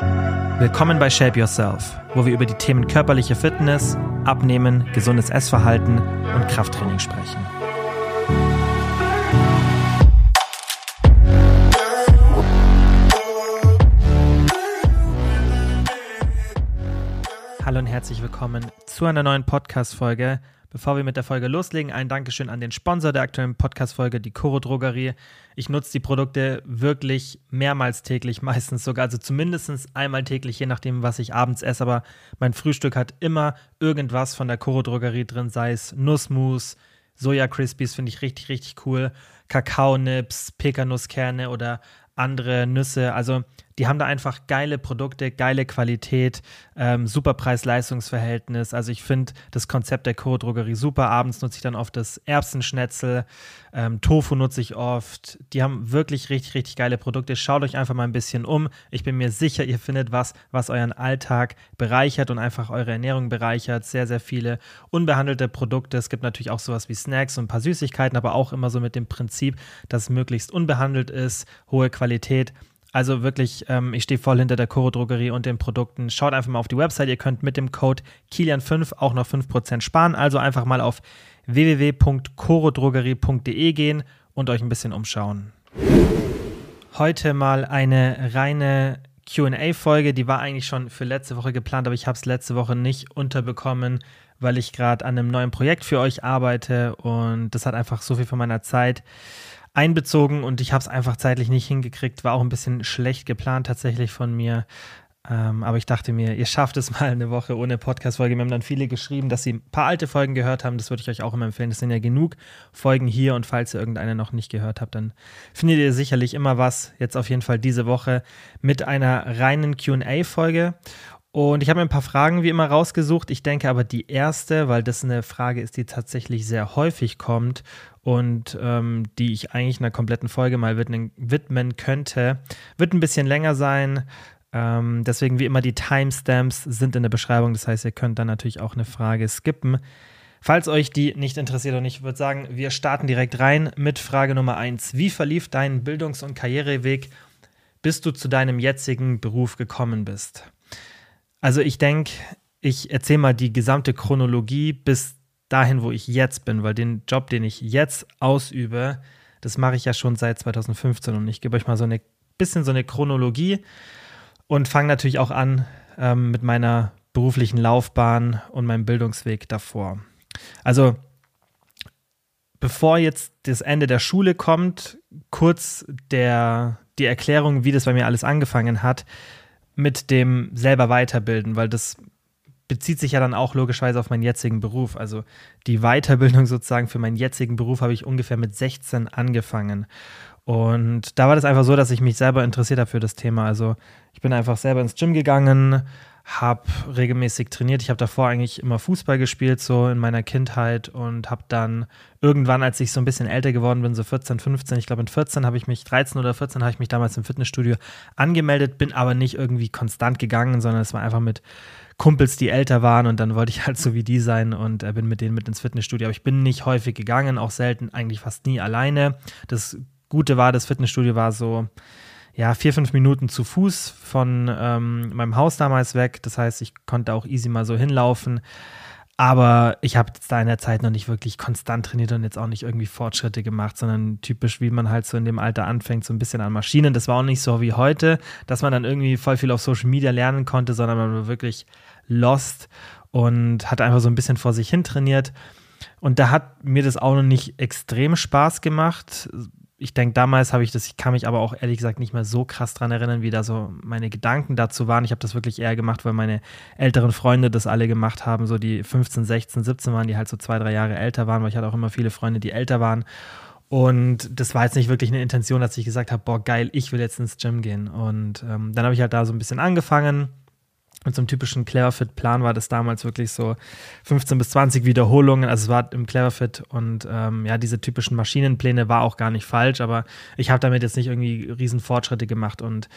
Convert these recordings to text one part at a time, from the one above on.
Willkommen bei Shape Yourself, wo wir über die Themen körperliche Fitness, Abnehmen, gesundes Essverhalten und Krafttraining sprechen. Hallo und herzlich willkommen zu einer neuen Podcast-Folge. Bevor wir mit der Folge loslegen, ein Dankeschön an den Sponsor der aktuellen Podcast-Folge, die Coro Drogerie. Ich nutze die Produkte wirklich mehrmals täglich, meistens sogar, also zumindest einmal täglich, je nachdem, was ich abends esse. Aber mein Frühstück hat immer irgendwas von der Coro Drogerie drin, sei es Nussmus, Soja Crispies, finde ich richtig, richtig cool, Kakaonips, Pekanusskerne oder andere Nüsse. Also die haben da einfach geile Produkte, geile Qualität, ähm, super Preis-Leistungs-Verhältnis. Also ich finde das Konzept der Co-Drogerie super. Abends nutze ich dann oft das Erbsenschnetzel, ähm, Tofu nutze ich oft. Die haben wirklich richtig, richtig geile Produkte. Schaut euch einfach mal ein bisschen um. Ich bin mir sicher, ihr findet was, was euren Alltag bereichert und einfach eure Ernährung bereichert. Sehr, sehr viele unbehandelte Produkte. Es gibt natürlich auch sowas wie Snacks und ein paar Süßigkeiten, aber auch immer so mit dem Prinzip, dass es möglichst unbehandelt ist, hohe Qualität. Also wirklich, ähm, ich stehe voll hinter der Coro Drogerie und den Produkten. Schaut einfach mal auf die Website. Ihr könnt mit dem Code Kilian5 auch noch 5% sparen. Also einfach mal auf www.corodrogerie.de gehen und euch ein bisschen umschauen. Heute mal eine reine QA-Folge. Die war eigentlich schon für letzte Woche geplant, aber ich habe es letzte Woche nicht unterbekommen, weil ich gerade an einem neuen Projekt für euch arbeite und das hat einfach so viel von meiner Zeit einbezogen und ich habe es einfach zeitlich nicht hingekriegt. War auch ein bisschen schlecht geplant tatsächlich von mir. Ähm, aber ich dachte mir, ihr schafft es mal eine Woche ohne Podcast-Folge. Wir haben dann viele geschrieben, dass sie ein paar alte Folgen gehört haben. Das würde ich euch auch immer empfehlen. Es sind ja genug Folgen hier und falls ihr irgendeine noch nicht gehört habt, dann findet ihr sicherlich immer was. Jetzt auf jeden Fall diese Woche mit einer reinen QA-Folge. Und ich habe mir ein paar Fragen wie immer rausgesucht. Ich denke aber die erste, weil das eine Frage ist, die tatsächlich sehr häufig kommt und ähm, die ich eigentlich einer kompletten Folge mal widmen, widmen könnte, wird ein bisschen länger sein. Ähm, deswegen wie immer die Timestamps sind in der Beschreibung. Das heißt, ihr könnt dann natürlich auch eine Frage skippen. Falls euch die nicht interessiert und ich würde sagen, wir starten direkt rein mit Frage Nummer 1. Wie verlief dein Bildungs- und Karriereweg, bis du zu deinem jetzigen Beruf gekommen bist? Also ich denke, ich erzähle mal die gesamte Chronologie bis dahin, wo ich jetzt bin, weil den Job, den ich jetzt ausübe, das mache ich ja schon seit 2015 und ich gebe euch mal so ein bisschen so eine Chronologie und fange natürlich auch an ähm, mit meiner beruflichen Laufbahn und meinem Bildungsweg davor. Also bevor jetzt das Ende der Schule kommt, kurz der, die Erklärung, wie das bei mir alles angefangen hat mit dem selber weiterbilden, weil das bezieht sich ja dann auch logischerweise auf meinen jetzigen Beruf. Also die Weiterbildung sozusagen für meinen jetzigen Beruf habe ich ungefähr mit 16 angefangen. Und da war das einfach so, dass ich mich selber interessiert habe für das Thema. Also ich bin einfach selber ins Gym gegangen, habe regelmäßig trainiert. Ich habe davor eigentlich immer Fußball gespielt, so in meiner Kindheit und habe dann irgendwann, als ich so ein bisschen älter geworden bin, so 14, 15, ich glaube in 14 habe ich mich, 13 oder 14 habe ich mich damals im Fitnessstudio angemeldet, bin aber nicht irgendwie konstant gegangen, sondern es war einfach mit Kumpels, die älter waren und dann wollte ich halt so wie die sein und äh, bin mit denen mit ins Fitnessstudio. Aber ich bin nicht häufig gegangen, auch selten, eigentlich fast nie alleine. Das Gute war, das Fitnessstudio war so, ja, vier, fünf Minuten zu Fuß von ähm, meinem Haus damals weg. Das heißt, ich konnte auch easy mal so hinlaufen. Aber ich habe da in der Zeit noch nicht wirklich konstant trainiert und jetzt auch nicht irgendwie Fortschritte gemacht, sondern typisch, wie man halt so in dem Alter anfängt, so ein bisschen an Maschinen. Das war auch nicht so wie heute, dass man dann irgendwie voll viel auf Social Media lernen konnte, sondern man war wirklich lost und hat einfach so ein bisschen vor sich hin trainiert. Und da hat mir das auch noch nicht extrem Spaß gemacht ich denke, damals habe ich das, ich kann mich aber auch ehrlich gesagt nicht mehr so krass dran erinnern, wie da so meine Gedanken dazu waren. Ich habe das wirklich eher gemacht, weil meine älteren Freunde das alle gemacht haben, so die 15, 16, 17 waren, die halt so zwei, drei Jahre älter waren, weil ich hatte auch immer viele Freunde, die älter waren. Und das war jetzt nicht wirklich eine Intention, dass ich gesagt habe, boah, geil, ich will jetzt ins Gym gehen. Und ähm, dann habe ich halt da so ein bisschen angefangen so einem typischen Cleverfit-Plan war das damals wirklich so 15 bis 20 Wiederholungen. Also es war im Cleverfit und ähm, ja, diese typischen Maschinenpläne war auch gar nicht falsch, aber ich habe damit jetzt nicht irgendwie riesen Fortschritte gemacht. Und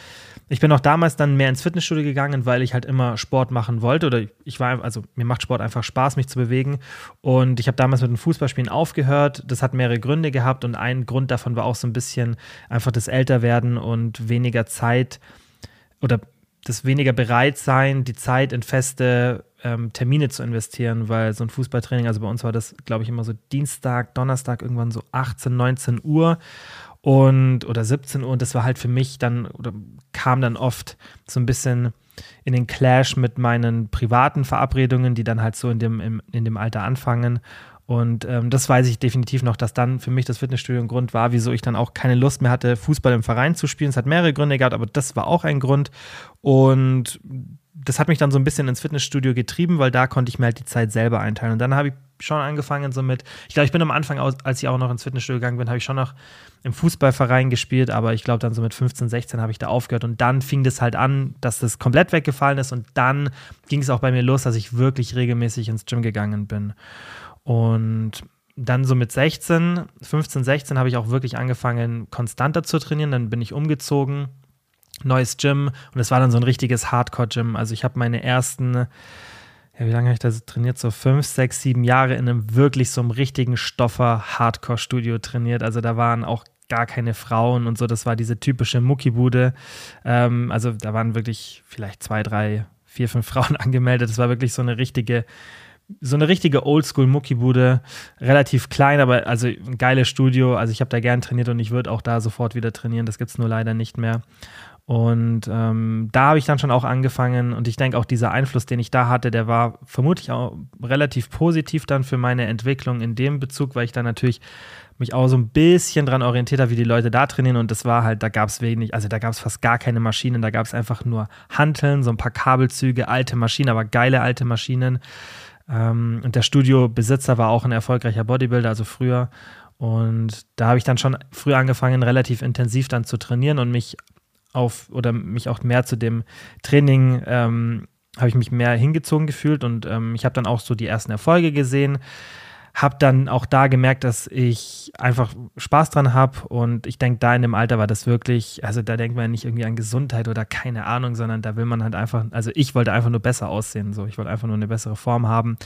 ich bin auch damals dann mehr ins Fitnessstudio gegangen, weil ich halt immer Sport machen wollte. Oder ich war, also mir macht Sport einfach Spaß, mich zu bewegen. Und ich habe damals mit dem Fußballspielen aufgehört. Das hat mehrere Gründe gehabt und ein Grund davon war auch so ein bisschen einfach das Älterwerden und weniger Zeit oder das weniger bereit sein, die Zeit in feste ähm, Termine zu investieren, weil so ein Fußballtraining, also bei uns war das, glaube ich, immer so Dienstag, Donnerstag, irgendwann so 18, 19 Uhr und oder 17 Uhr und das war halt für mich dann oder kam dann oft so ein bisschen in den Clash mit meinen privaten Verabredungen, die dann halt so in dem, im, in dem Alter anfangen. Und ähm, das weiß ich definitiv noch, dass dann für mich das Fitnessstudio ein Grund war, wieso ich dann auch keine Lust mehr hatte, Fußball im Verein zu spielen. Es hat mehrere Gründe gehabt, aber das war auch ein Grund. Und das hat mich dann so ein bisschen ins Fitnessstudio getrieben, weil da konnte ich mir halt die Zeit selber einteilen. Und dann habe ich schon angefangen, so mit, ich glaube, ich bin am Anfang, als ich auch noch ins Fitnessstudio gegangen bin, habe ich schon noch im Fußballverein gespielt, aber ich glaube, dann so mit 15, 16 habe ich da aufgehört. Und dann fing das halt an, dass das komplett weggefallen ist. Und dann ging es auch bei mir los, dass ich wirklich regelmäßig ins Gym gegangen bin. Und dann so mit 16, 15, 16 habe ich auch wirklich angefangen, konstanter zu trainieren. Dann bin ich umgezogen, neues Gym und es war dann so ein richtiges Hardcore-Gym. Also ich habe meine ersten, ja, wie lange habe ich das trainiert? So fünf, sechs, sieben Jahre in einem wirklich so einem richtigen Stoffer-Hardcore-Studio trainiert. Also da waren auch gar keine Frauen und so. Das war diese typische Muckibude. Ähm, also da waren wirklich vielleicht zwei, drei, vier, fünf Frauen angemeldet. Das war wirklich so eine richtige so eine richtige Oldschool-Muckibude, relativ klein, aber also ein geiles Studio. Also ich habe da gern trainiert und ich würde auch da sofort wieder trainieren. Das gibt es nur leider nicht mehr. Und ähm, da habe ich dann schon auch angefangen und ich denke auch dieser Einfluss, den ich da hatte, der war vermutlich auch relativ positiv dann für meine Entwicklung in dem Bezug, weil ich dann natürlich mich auch so ein bisschen dran orientiert habe, wie die Leute da trainieren und das war halt, da gab es wenig, also da gab es fast gar keine Maschinen, da gab es einfach nur Hanteln, so ein paar Kabelzüge, alte Maschinen, aber geile alte Maschinen ähm, und der Studiobesitzer war auch ein erfolgreicher Bodybuilder, also früher. Und da habe ich dann schon früh angefangen, relativ intensiv dann zu trainieren und mich auf oder mich auch mehr zu dem Training ähm, habe ich mich mehr hingezogen gefühlt und ähm, ich habe dann auch so die ersten Erfolge gesehen habe dann auch da gemerkt, dass ich einfach Spaß dran habe und ich denke, da in dem Alter war das wirklich, also da denkt man nicht irgendwie an Gesundheit oder keine Ahnung, sondern da will man halt einfach, also ich wollte einfach nur besser aussehen, so ich wollte einfach nur eine bessere Form haben.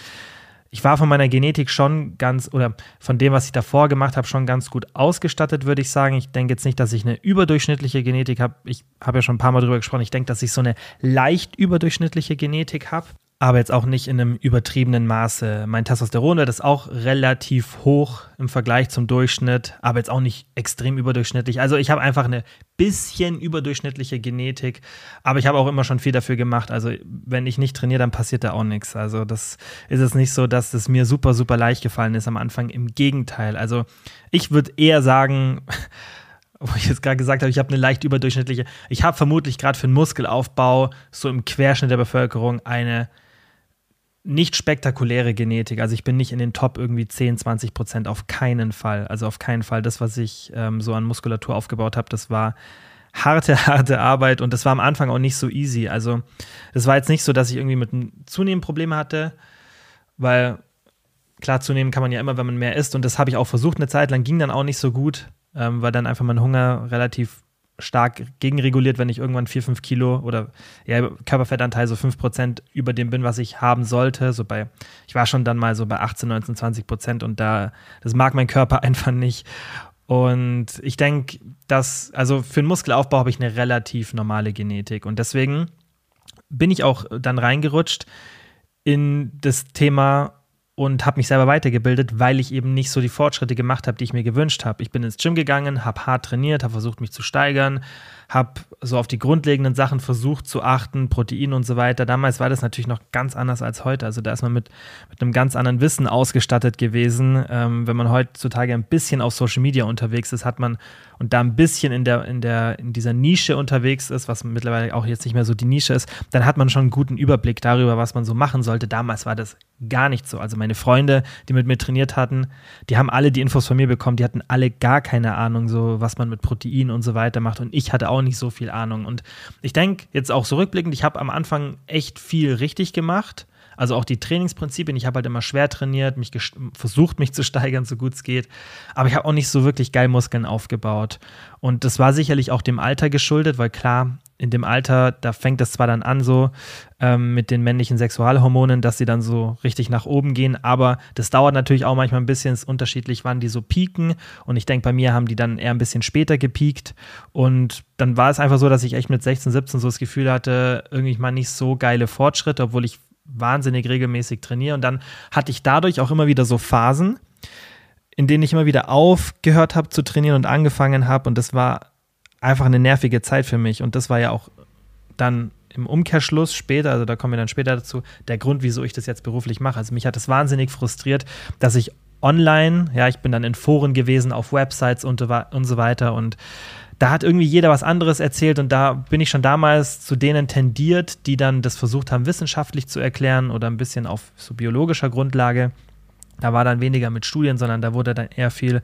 Ich war von meiner Genetik schon ganz, oder von dem, was ich davor gemacht habe, schon ganz gut ausgestattet, würde ich sagen. Ich denke jetzt nicht, dass ich eine überdurchschnittliche Genetik habe. Ich habe ja schon ein paar Mal darüber gesprochen. Ich denke, dass ich so eine leicht überdurchschnittliche Genetik habe aber jetzt auch nicht in einem übertriebenen Maße. Mein Testosteronwert ist auch relativ hoch im Vergleich zum Durchschnitt, aber jetzt auch nicht extrem überdurchschnittlich. Also ich habe einfach eine bisschen überdurchschnittliche Genetik, aber ich habe auch immer schon viel dafür gemacht. Also wenn ich nicht trainiere, dann passiert da auch nichts. Also das ist es nicht so, dass es mir super, super leicht gefallen ist am Anfang. Im Gegenteil. Also ich würde eher sagen, wo ich jetzt gerade gesagt habe, ich habe eine leicht überdurchschnittliche, ich habe vermutlich gerade für den Muskelaufbau so im Querschnitt der Bevölkerung eine nicht spektakuläre Genetik. Also ich bin nicht in den Top irgendwie 10, 20 Prozent, auf keinen Fall. Also auf keinen Fall. Das, was ich ähm, so an Muskulatur aufgebaut habe, das war harte, harte Arbeit und das war am Anfang auch nicht so easy. Also es war jetzt nicht so, dass ich irgendwie mit einem Zunehmen Probleme hatte, weil klar, zunehmen kann man ja immer, wenn man mehr isst und das habe ich auch versucht eine Zeit lang, ging dann auch nicht so gut, ähm, weil dann einfach mein Hunger relativ stark gegenreguliert, wenn ich irgendwann 4, 5 Kilo oder ja, Körperfettanteil so 5 Prozent über dem bin, was ich haben sollte. So bei, ich war schon dann mal so bei 18, 19, 20 Prozent und da, das mag mein Körper einfach nicht. Und ich denke, dass, also für den Muskelaufbau habe ich eine relativ normale Genetik und deswegen bin ich auch dann reingerutscht in das Thema und habe mich selber weitergebildet, weil ich eben nicht so die Fortschritte gemacht habe, die ich mir gewünscht habe. Ich bin ins Gym gegangen, habe hart trainiert, habe versucht, mich zu steigern, habe so auf die grundlegenden Sachen versucht zu achten, Protein und so weiter. Damals war das natürlich noch ganz anders als heute. Also da ist man mit, mit einem ganz anderen Wissen ausgestattet gewesen. Ähm, wenn man heutzutage ein bisschen auf Social Media unterwegs ist, hat man und da ein bisschen in, der, in, der, in dieser Nische unterwegs ist, was mittlerweile auch jetzt nicht mehr so die Nische ist, dann hat man schon einen guten Überblick darüber, was man so machen sollte. Damals war das gar nicht so. Also meine Freunde, die mit mir trainiert hatten, die haben alle die Infos von mir bekommen, die hatten alle gar keine Ahnung, so was man mit Protein und so weiter macht. Und ich hatte auch nicht so viel Ahnung. Und ich denke jetzt auch zurückblickend, ich habe am Anfang echt viel richtig gemacht also auch die Trainingsprinzipien. Ich habe halt immer schwer trainiert, mich versucht, mich zu steigern, so gut es geht. Aber ich habe auch nicht so wirklich geil Muskeln aufgebaut. Und das war sicherlich auch dem Alter geschuldet, weil klar, in dem Alter, da fängt es zwar dann an so ähm, mit den männlichen Sexualhormonen, dass sie dann so richtig nach oben gehen, aber das dauert natürlich auch manchmal ein bisschen, ist unterschiedlich, wann die so pieken. Und ich denke, bei mir haben die dann eher ein bisschen später gepiekt. Und dann war es einfach so, dass ich echt mit 16, 17 so das Gefühl hatte, irgendwie mal nicht so geile Fortschritte, obwohl ich wahnsinnig regelmäßig trainiere. Und dann hatte ich dadurch auch immer wieder so Phasen, in denen ich immer wieder aufgehört habe zu trainieren und angefangen habe. Und das war einfach eine nervige Zeit für mich. Und das war ja auch dann im Umkehrschluss später, also da kommen wir dann später dazu, der Grund, wieso ich das jetzt beruflich mache. Also mich hat es wahnsinnig frustriert, dass ich online, ja, ich bin dann in Foren gewesen, auf Websites und, und so weiter und da hat irgendwie jeder was anderes erzählt und da bin ich schon damals zu denen tendiert, die dann das versucht haben, wissenschaftlich zu erklären oder ein bisschen auf so biologischer Grundlage. Da war dann weniger mit Studien, sondern da wurde dann eher viel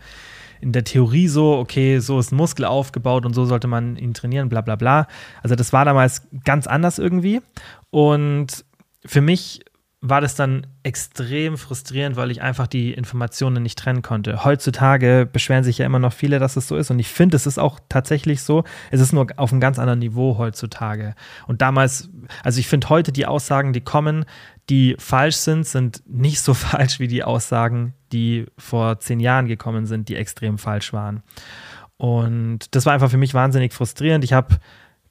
in der Theorie so, okay, so ist ein Muskel aufgebaut und so sollte man ihn trainieren, bla bla bla. Also das war damals ganz anders irgendwie. Und für mich war das dann extrem frustrierend, weil ich einfach die Informationen nicht trennen konnte. Heutzutage beschweren sich ja immer noch viele, dass es so ist. Und ich finde, es ist auch tatsächlich so. Es ist nur auf einem ganz anderen Niveau heutzutage. Und damals, also ich finde heute die Aussagen, die kommen, die falsch sind, sind nicht so falsch wie die Aussagen, die vor zehn Jahren gekommen sind, die extrem falsch waren. Und das war einfach für mich wahnsinnig frustrierend. Ich habe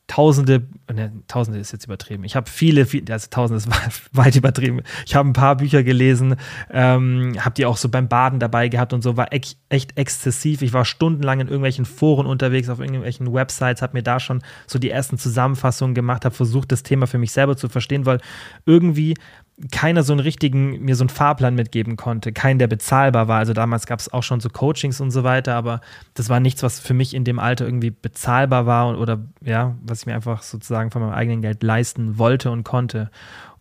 Tausende, ne, Tausende ist jetzt übertrieben. Ich habe viele, viele, also Tausende ist weit übertrieben. Ich habe ein paar Bücher gelesen, ähm, habe die auch so beim Baden dabei gehabt und so, war echt, echt exzessiv. Ich war stundenlang in irgendwelchen Foren unterwegs, auf irgendwelchen Websites, habe mir da schon so die ersten Zusammenfassungen gemacht, habe versucht, das Thema für mich selber zu verstehen, weil irgendwie keiner so einen richtigen, mir so einen Fahrplan mitgeben konnte, keinen, der bezahlbar war. Also damals gab es auch schon so Coachings und so weiter, aber das war nichts, was für mich in dem Alter irgendwie bezahlbar war oder ja, was ich mir einfach sozusagen von meinem eigenen Geld leisten wollte und konnte.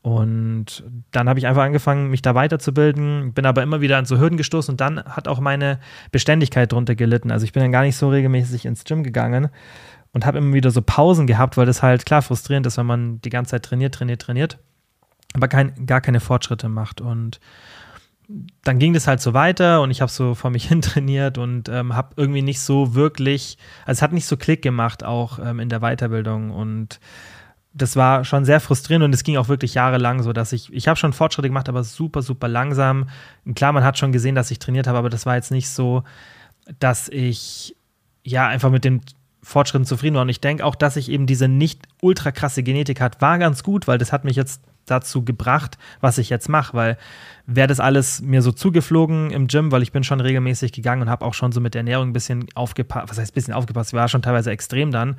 Und dann habe ich einfach angefangen, mich da weiterzubilden, bin aber immer wieder an so Hürden gestoßen und dann hat auch meine Beständigkeit drunter gelitten. Also ich bin dann gar nicht so regelmäßig ins Gym gegangen und habe immer wieder so Pausen gehabt, weil das halt klar frustrierend ist, wenn man die ganze Zeit trainiert, trainiert, trainiert aber kein, gar keine Fortschritte macht. Und dann ging das halt so weiter und ich habe so vor mich hin trainiert und ähm, habe irgendwie nicht so wirklich, also es hat nicht so Klick gemacht, auch ähm, in der Weiterbildung und das war schon sehr frustrierend und es ging auch wirklich jahrelang so, dass ich, ich habe schon Fortschritte gemacht, aber super, super langsam. Klar, man hat schon gesehen, dass ich trainiert habe, aber das war jetzt nicht so, dass ich ja einfach mit den Fortschritten zufrieden war. Und ich denke auch, dass ich eben diese nicht ultra krasse Genetik hat, war ganz gut, weil das hat mich jetzt dazu gebracht, was ich jetzt mache, weil wäre das alles mir so zugeflogen im Gym, weil ich bin schon regelmäßig gegangen und habe auch schon so mit der Ernährung ein bisschen aufgepasst, was heißt ein bisschen aufgepasst, ich war schon teilweise extrem dann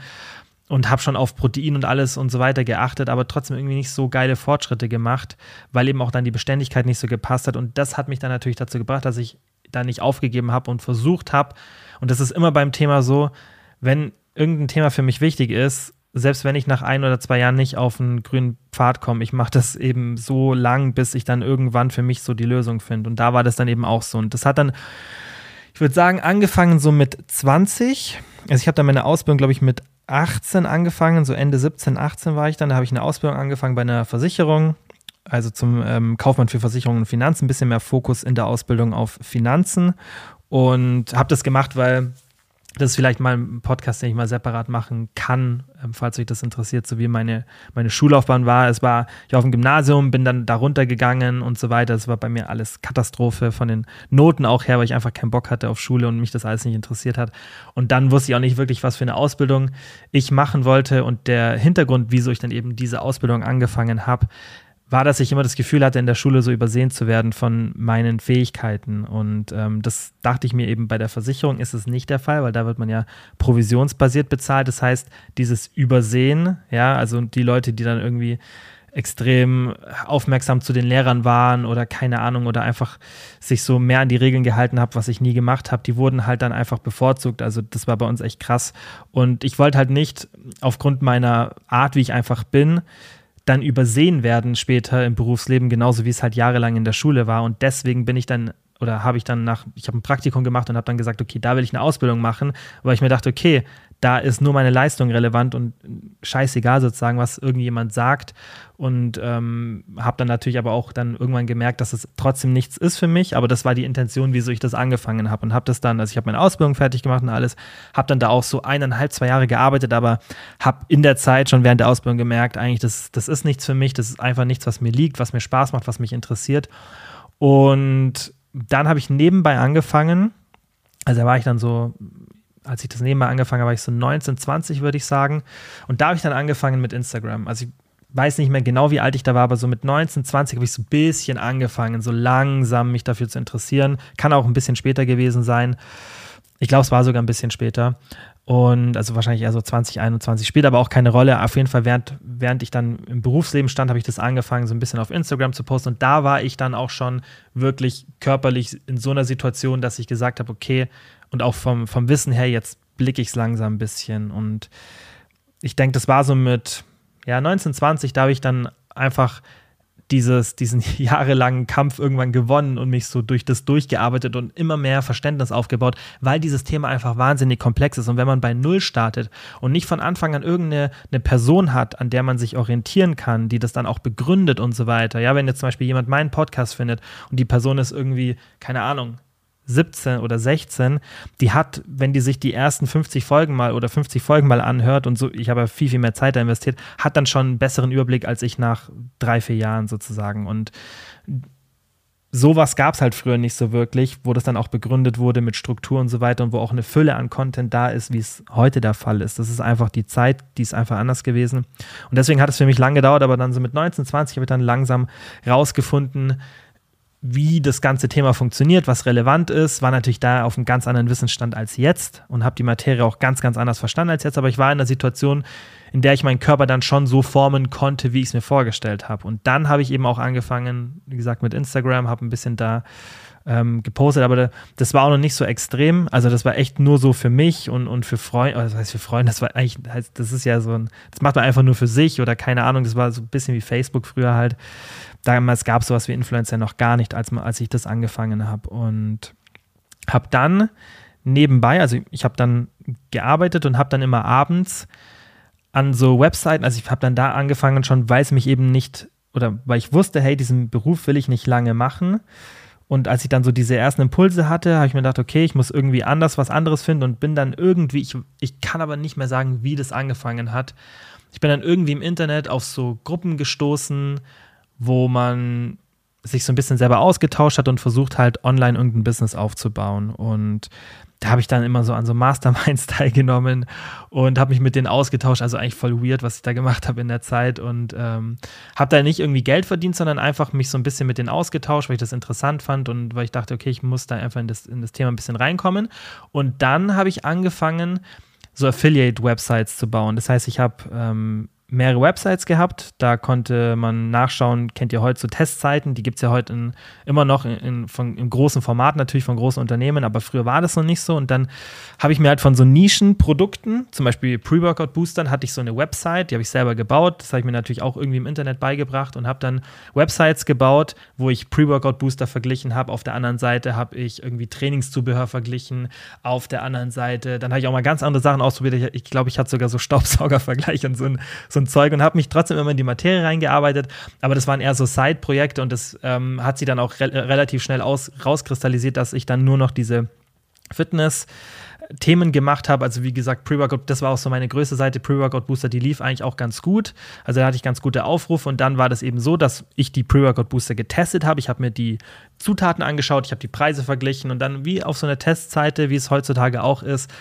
und habe schon auf Protein und alles und so weiter geachtet, aber trotzdem irgendwie nicht so geile Fortschritte gemacht, weil eben auch dann die Beständigkeit nicht so gepasst hat. Und das hat mich dann natürlich dazu gebracht, dass ich da nicht aufgegeben habe und versucht habe und das ist immer beim Thema so, wenn irgendein Thema für mich wichtig ist selbst wenn ich nach ein oder zwei Jahren nicht auf einen grünen Pfad komme, ich mache das eben so lang, bis ich dann irgendwann für mich so die Lösung finde. Und da war das dann eben auch so. Und das hat dann, ich würde sagen, angefangen so mit 20. Also ich habe dann meine Ausbildung, glaube ich, mit 18 angefangen, so Ende 17, 18 war ich dann. Da habe ich eine Ausbildung angefangen bei einer Versicherung, also zum ähm, Kaufmann für Versicherungen und Finanzen, ein bisschen mehr Fokus in der Ausbildung auf Finanzen. Und habe das gemacht, weil das ist vielleicht mal ein Podcast, den ich mal separat machen kann, ähm, falls euch das interessiert, so wie meine, meine Schullaufbahn war. Es war, ich war auf dem Gymnasium, bin dann da runtergegangen und so weiter. Es war bei mir alles Katastrophe von den Noten auch her, weil ich einfach keinen Bock hatte auf Schule und mich das alles nicht interessiert hat. Und dann wusste ich auch nicht wirklich, was für eine Ausbildung ich machen wollte. Und der Hintergrund, wieso ich dann eben diese Ausbildung angefangen habe, war, dass ich immer das Gefühl hatte, in der Schule so übersehen zu werden von meinen Fähigkeiten. Und ähm, das dachte ich mir eben bei der Versicherung ist es nicht der Fall, weil da wird man ja provisionsbasiert bezahlt. Das heißt, dieses Übersehen, ja, also die Leute, die dann irgendwie extrem aufmerksam zu den Lehrern waren oder keine Ahnung oder einfach sich so mehr an die Regeln gehalten haben, was ich nie gemacht habe, die wurden halt dann einfach bevorzugt. Also das war bei uns echt krass. Und ich wollte halt nicht aufgrund meiner Art, wie ich einfach bin, dann übersehen werden später im Berufsleben, genauso wie es halt jahrelang in der Schule war. Und deswegen bin ich dann oder habe ich dann nach, ich habe ein Praktikum gemacht und habe dann gesagt, okay, da will ich eine Ausbildung machen, weil ich mir dachte, okay, da ist nur meine Leistung relevant und scheißegal sozusagen, was irgendjemand sagt. Und ähm, habe dann natürlich aber auch dann irgendwann gemerkt, dass es trotzdem nichts ist für mich. Aber das war die Intention, wieso ich das angefangen habe. Und habe das dann, also ich habe meine Ausbildung fertig gemacht und alles, habe dann da auch so eineinhalb, zwei Jahre gearbeitet, aber habe in der Zeit schon während der Ausbildung gemerkt, eigentlich, das, das ist nichts für mich, das ist einfach nichts, was mir liegt, was mir Spaß macht, was mich interessiert. Und dann habe ich nebenbei angefangen, also da war ich dann so als ich das nebenbei angefangen habe, war ich so 19, 20, würde ich sagen. Und da habe ich dann angefangen mit Instagram. Also ich weiß nicht mehr genau, wie alt ich da war, aber so mit 19, 20 habe ich so ein bisschen angefangen, so langsam mich dafür zu interessieren. Kann auch ein bisschen später gewesen sein. Ich glaube, es war sogar ein bisschen später. Und also wahrscheinlich eher so 2021 spielt aber auch keine Rolle. Auf jeden Fall, während, während ich dann im Berufsleben stand, habe ich das angefangen, so ein bisschen auf Instagram zu posten. Und da war ich dann auch schon wirklich körperlich in so einer Situation, dass ich gesagt habe, okay, und auch vom, vom Wissen her, jetzt blicke ich es langsam ein bisschen. Und ich denke, das war so mit ja, 1920, da habe ich dann einfach dieses, diesen jahrelangen Kampf irgendwann gewonnen und mich so durch das durchgearbeitet und immer mehr Verständnis aufgebaut, weil dieses Thema einfach wahnsinnig komplex ist. Und wenn man bei Null startet und nicht von Anfang an irgendeine eine Person hat, an der man sich orientieren kann, die das dann auch begründet und so weiter. Ja, wenn jetzt zum Beispiel jemand meinen Podcast findet und die Person ist irgendwie, keine Ahnung, 17 oder 16, die hat, wenn die sich die ersten 50 Folgen mal oder 50 Folgen mal anhört und so, ich habe viel, viel mehr Zeit da investiert, hat dann schon einen besseren Überblick als ich nach drei, vier Jahren sozusagen. Und sowas gab es halt früher nicht so wirklich, wo das dann auch begründet wurde mit Struktur und so weiter und wo auch eine Fülle an Content da ist, wie es heute der Fall ist. Das ist einfach die Zeit, die ist einfach anders gewesen. Und deswegen hat es für mich lange gedauert, aber dann so mit 19, 20 habe ich dann langsam rausgefunden, wie das ganze Thema funktioniert, was relevant ist, war natürlich da auf einem ganz anderen Wissensstand als jetzt und habe die Materie auch ganz, ganz anders verstanden als jetzt. Aber ich war in einer Situation, in der ich meinen Körper dann schon so formen konnte, wie ich es mir vorgestellt habe. Und dann habe ich eben auch angefangen, wie gesagt, mit Instagram, habe ein bisschen da ähm, gepostet, aber das war auch noch nicht so extrem. Also das war echt nur so für mich und, und für Freunde, das heißt für Freunde, das war eigentlich, das ist ja so ein, das macht man einfach nur für sich oder keine Ahnung, das war so ein bisschen wie Facebook früher halt damals gab es sowas wie Influencer noch gar nicht, als, als ich das angefangen habe. Und habe dann nebenbei, also ich habe dann gearbeitet und habe dann immer abends an so Webseiten, also ich habe dann da angefangen schon, weil es mich eben nicht, oder weil ich wusste, hey, diesen Beruf will ich nicht lange machen. Und als ich dann so diese ersten Impulse hatte, habe ich mir gedacht, okay, ich muss irgendwie anders was anderes finden und bin dann irgendwie, ich, ich kann aber nicht mehr sagen, wie das angefangen hat. Ich bin dann irgendwie im Internet auf so Gruppen gestoßen, wo man sich so ein bisschen selber ausgetauscht hat und versucht halt online irgendein Business aufzubauen. Und da habe ich dann immer so an so Masterminds teilgenommen und habe mich mit denen ausgetauscht. Also eigentlich voll weird, was ich da gemacht habe in der Zeit. Und ähm, habe da nicht irgendwie Geld verdient, sondern einfach mich so ein bisschen mit denen ausgetauscht, weil ich das interessant fand und weil ich dachte, okay, ich muss da einfach in das, in das Thema ein bisschen reinkommen. Und dann habe ich angefangen, so Affiliate-Websites zu bauen. Das heißt, ich habe ähm, mehrere Websites gehabt. Da konnte man nachschauen, kennt ihr heute so Testzeiten, die gibt es ja heute in, immer noch in, in, von, im großen Format natürlich von großen Unternehmen, aber früher war das noch nicht so. Und dann habe ich mir halt von so Nischenprodukten, zum Beispiel Pre-Workout-Boostern, hatte ich so eine Website, die habe ich selber gebaut. Das habe ich mir natürlich auch irgendwie im Internet beigebracht und habe dann Websites gebaut, wo ich Pre-Workout-Booster verglichen habe. Auf der anderen Seite habe ich irgendwie Trainingszubehör verglichen. Auf der anderen Seite, dann habe ich auch mal ganz andere Sachen ausprobiert. Ich, glaube, ich hatte sogar so Staubsaugervergleich und so ein, so ein ein Zeug und habe mich trotzdem immer in die Materie reingearbeitet. Aber das waren eher so Side-Projekte und das ähm, hat sie dann auch re relativ schnell aus rauskristallisiert, dass ich dann nur noch diese Fitness- Themen gemacht habe. Also wie gesagt, Pre-Workout, das war auch so meine größte Seite, Pre-Workout Booster, die lief eigentlich auch ganz gut. Also da hatte ich ganz gute Aufrufe und dann war das eben so, dass ich die Pre-Workout Booster getestet habe. Ich habe mir die Zutaten angeschaut, ich habe die Preise verglichen und dann wie auf so einer Testseite, wie es heutzutage auch ist,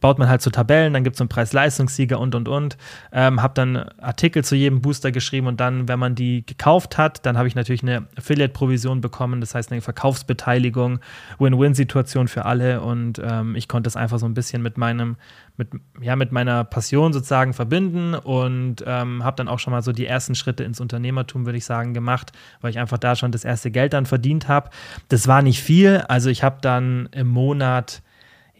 baut man halt so Tabellen, dann gibt es einen Preis-Leistungssieger und und und. Ähm, habe dann Artikel zu jedem Booster geschrieben und dann, wenn man die gekauft hat, dann habe ich natürlich eine Affiliate-Provision bekommen, das heißt eine Verkaufsbeteiligung, Win-Win-Situation für alle und ähm, ich konnte es einfach so ein bisschen mit meinem, mit, ja, mit meiner Passion sozusagen verbinden und ähm, habe dann auch schon mal so die ersten Schritte ins Unternehmertum, würde ich sagen, gemacht, weil ich einfach da schon das erste Geld dann verdient habe. Das war nicht viel, also ich habe dann im Monat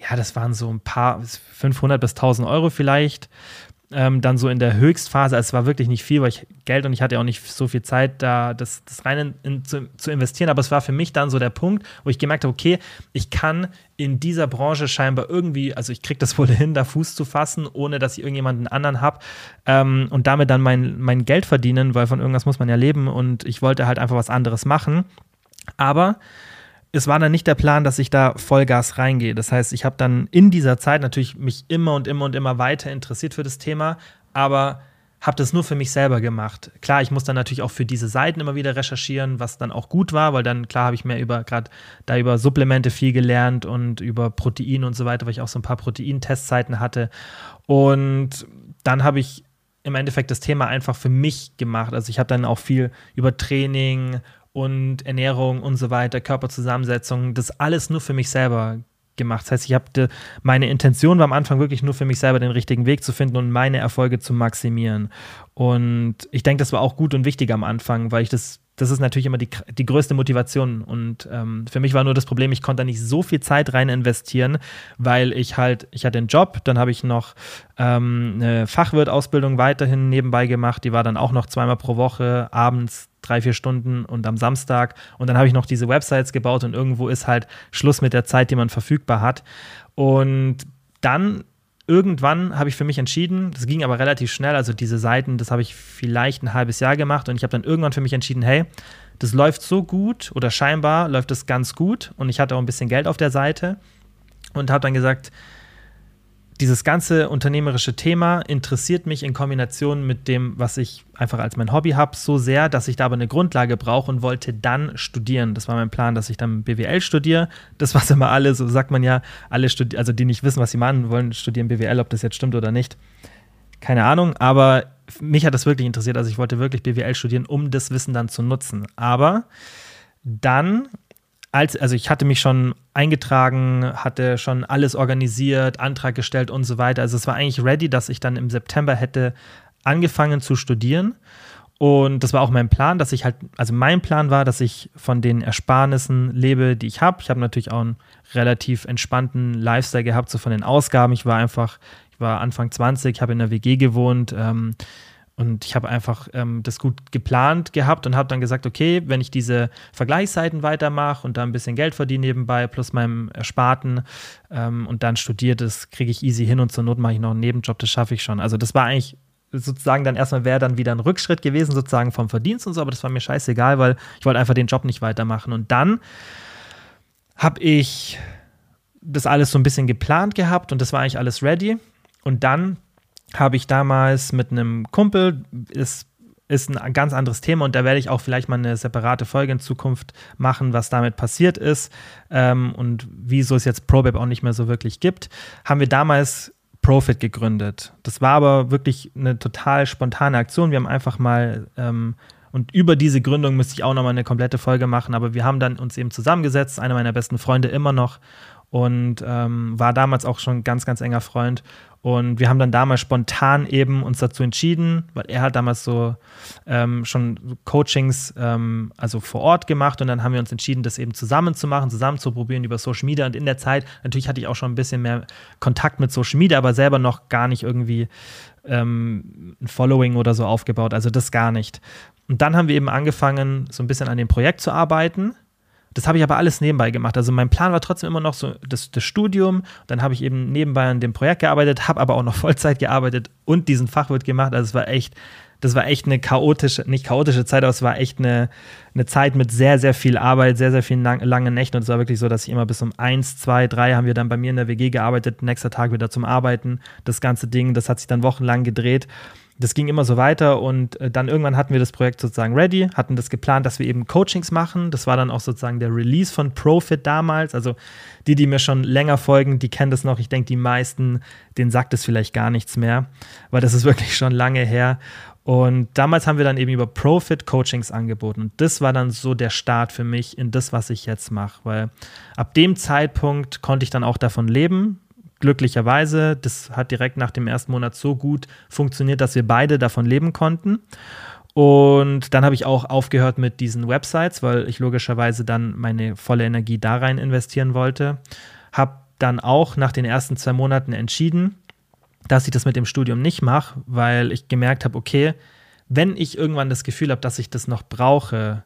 ja, das waren so ein paar, 500 bis 1000 Euro vielleicht. ähm, dann so in der Höchstphase, also es war wirklich nicht viel, weil ich Geld und ich hatte auch nicht so viel Zeit, da das, das rein in, in, zu, zu, investieren. Aber es war für mich dann so der Punkt, wo ich gemerkt habe, okay, ich kann in dieser Branche scheinbar irgendwie, also ich kriege das wohl hin, da Fuß zu fassen, ohne dass ich irgendjemanden anderen habe ähm, und damit dann mein, mein Geld verdienen, weil von irgendwas muss man ja leben und ich wollte halt einfach was anderes machen. Aber es war dann nicht der Plan, dass ich da Vollgas reingehe. Das heißt, ich habe dann in dieser Zeit natürlich mich immer und immer und immer weiter interessiert für das Thema, aber habe das nur für mich selber gemacht. Klar, ich muss dann natürlich auch für diese Seiten immer wieder recherchieren, was dann auch gut war, weil dann klar habe ich mehr über gerade da über Supplemente viel gelernt und über Protein und so weiter, weil ich auch so ein paar Protein-Testzeiten hatte. Und dann habe ich im Endeffekt das Thema einfach für mich gemacht. Also ich habe dann auch viel über Training und Ernährung und so weiter, Körperzusammensetzung, das alles nur für mich selber gemacht. Das heißt, ich habe meine Intention war am Anfang wirklich nur für mich selber den richtigen Weg zu finden und meine Erfolge zu maximieren. Und ich denke, das war auch gut und wichtig am Anfang, weil ich das das ist natürlich immer die, die größte Motivation. Und ähm, für mich war nur das Problem, ich konnte da nicht so viel Zeit rein investieren, weil ich halt, ich hatte einen Job, dann habe ich noch ähm, eine Fachwirtausbildung weiterhin nebenbei gemacht, die war dann auch noch zweimal pro Woche, abends drei, vier Stunden und am Samstag. Und dann habe ich noch diese Websites gebaut und irgendwo ist halt Schluss mit der Zeit, die man verfügbar hat. Und dann irgendwann habe ich für mich entschieden, das ging aber relativ schnell, also diese Seiten, das habe ich vielleicht ein halbes Jahr gemacht und ich habe dann irgendwann für mich entschieden, hey, das läuft so gut oder scheinbar läuft es ganz gut und ich hatte auch ein bisschen Geld auf der Seite und habe dann gesagt, dieses ganze unternehmerische Thema interessiert mich in Kombination mit dem, was ich einfach als mein Hobby habe, so sehr, dass ich da aber eine Grundlage brauche und wollte dann studieren. Das war mein Plan, dass ich dann BWL studiere. Das, was immer alle, so sagt man ja, alle studieren, also die nicht wissen, was sie machen wollen, studieren BWL, ob das jetzt stimmt oder nicht. Keine Ahnung, aber mich hat das wirklich interessiert. Also ich wollte wirklich BWL studieren, um das Wissen dann zu nutzen. Aber dann als, also ich hatte mich schon eingetragen, hatte schon alles organisiert, Antrag gestellt und so weiter. Also es war eigentlich ready, dass ich dann im September hätte angefangen zu studieren. Und das war auch mein Plan, dass ich halt, also mein Plan war, dass ich von den Ersparnissen lebe, die ich habe. Ich habe natürlich auch einen relativ entspannten Lifestyle gehabt, so von den Ausgaben. Ich war einfach, ich war Anfang 20, habe in der WG gewohnt. Ähm, und ich habe einfach ähm, das gut geplant gehabt und habe dann gesagt, okay, wenn ich diese Vergleichsseiten weitermache und da ein bisschen Geld verdiene nebenbei, plus meinem Ersparten ähm, und dann studiert, das kriege ich easy hin und zur Not mache ich noch einen Nebenjob, das schaffe ich schon. Also das war eigentlich sozusagen dann erstmal wäre dann wieder ein Rückschritt gewesen, sozusagen vom Verdienst und so, aber das war mir scheißegal, weil ich wollte einfach den Job nicht weitermachen. Und dann habe ich das alles so ein bisschen geplant gehabt und das war eigentlich alles ready. Und dann habe ich damals mit einem Kumpel, ist, ist ein ganz anderes Thema und da werde ich auch vielleicht mal eine separate Folge in Zukunft machen, was damit passiert ist ähm, und wieso es jetzt ProBab auch nicht mehr so wirklich gibt, haben wir damals Profit gegründet. Das war aber wirklich eine total spontane Aktion. Wir haben einfach mal ähm, und über diese Gründung müsste ich auch nochmal eine komplette Folge machen, aber wir haben dann uns eben zusammengesetzt, einer meiner besten Freunde immer noch und ähm, war damals auch schon ganz, ganz enger Freund und wir haben dann damals spontan eben uns dazu entschieden, weil er hat damals so ähm, schon Coachings ähm, also vor Ort gemacht und dann haben wir uns entschieden, das eben zusammen zu machen, zusammen zu probieren über Social Media. Und in der Zeit, natürlich hatte ich auch schon ein bisschen mehr Kontakt mit Social Media, aber selber noch gar nicht irgendwie ähm, ein Following oder so aufgebaut. Also das gar nicht. Und dann haben wir eben angefangen, so ein bisschen an dem Projekt zu arbeiten das habe ich aber alles nebenbei gemacht. Also mein Plan war trotzdem immer noch so das, das Studium. Dann habe ich eben nebenbei an dem Projekt gearbeitet, habe aber auch noch Vollzeit gearbeitet und diesen Fachwirt gemacht. Also es war echt, das war echt eine chaotische, nicht chaotische Zeit, aber es war echt eine, eine Zeit mit sehr, sehr viel Arbeit, sehr, sehr vielen lang, langen Nächten. Und es war wirklich so, dass ich immer bis um eins, zwei, drei haben wir dann bei mir in der WG gearbeitet, nächster Tag wieder zum Arbeiten. Das ganze Ding, das hat sich dann wochenlang gedreht das ging immer so weiter und äh, dann irgendwann hatten wir das Projekt sozusagen ready, hatten das geplant, dass wir eben Coachings machen. Das war dann auch sozusagen der Release von Profit damals. Also die, die mir schon länger folgen, die kennen das noch. Ich denke, die meisten, denen sagt es vielleicht gar nichts mehr, weil das ist wirklich schon lange her. Und damals haben wir dann eben über Profit Coachings angeboten. Und das war dann so der Start für mich in das, was ich jetzt mache. Weil ab dem Zeitpunkt konnte ich dann auch davon leben glücklicherweise, das hat direkt nach dem ersten Monat so gut funktioniert, dass wir beide davon leben konnten. Und dann habe ich auch aufgehört mit diesen Websites, weil ich logischerweise dann meine volle Energie da rein investieren wollte. Habe dann auch nach den ersten zwei Monaten entschieden, dass ich das mit dem Studium nicht mache, weil ich gemerkt habe, okay, wenn ich irgendwann das Gefühl habe, dass ich das noch brauche,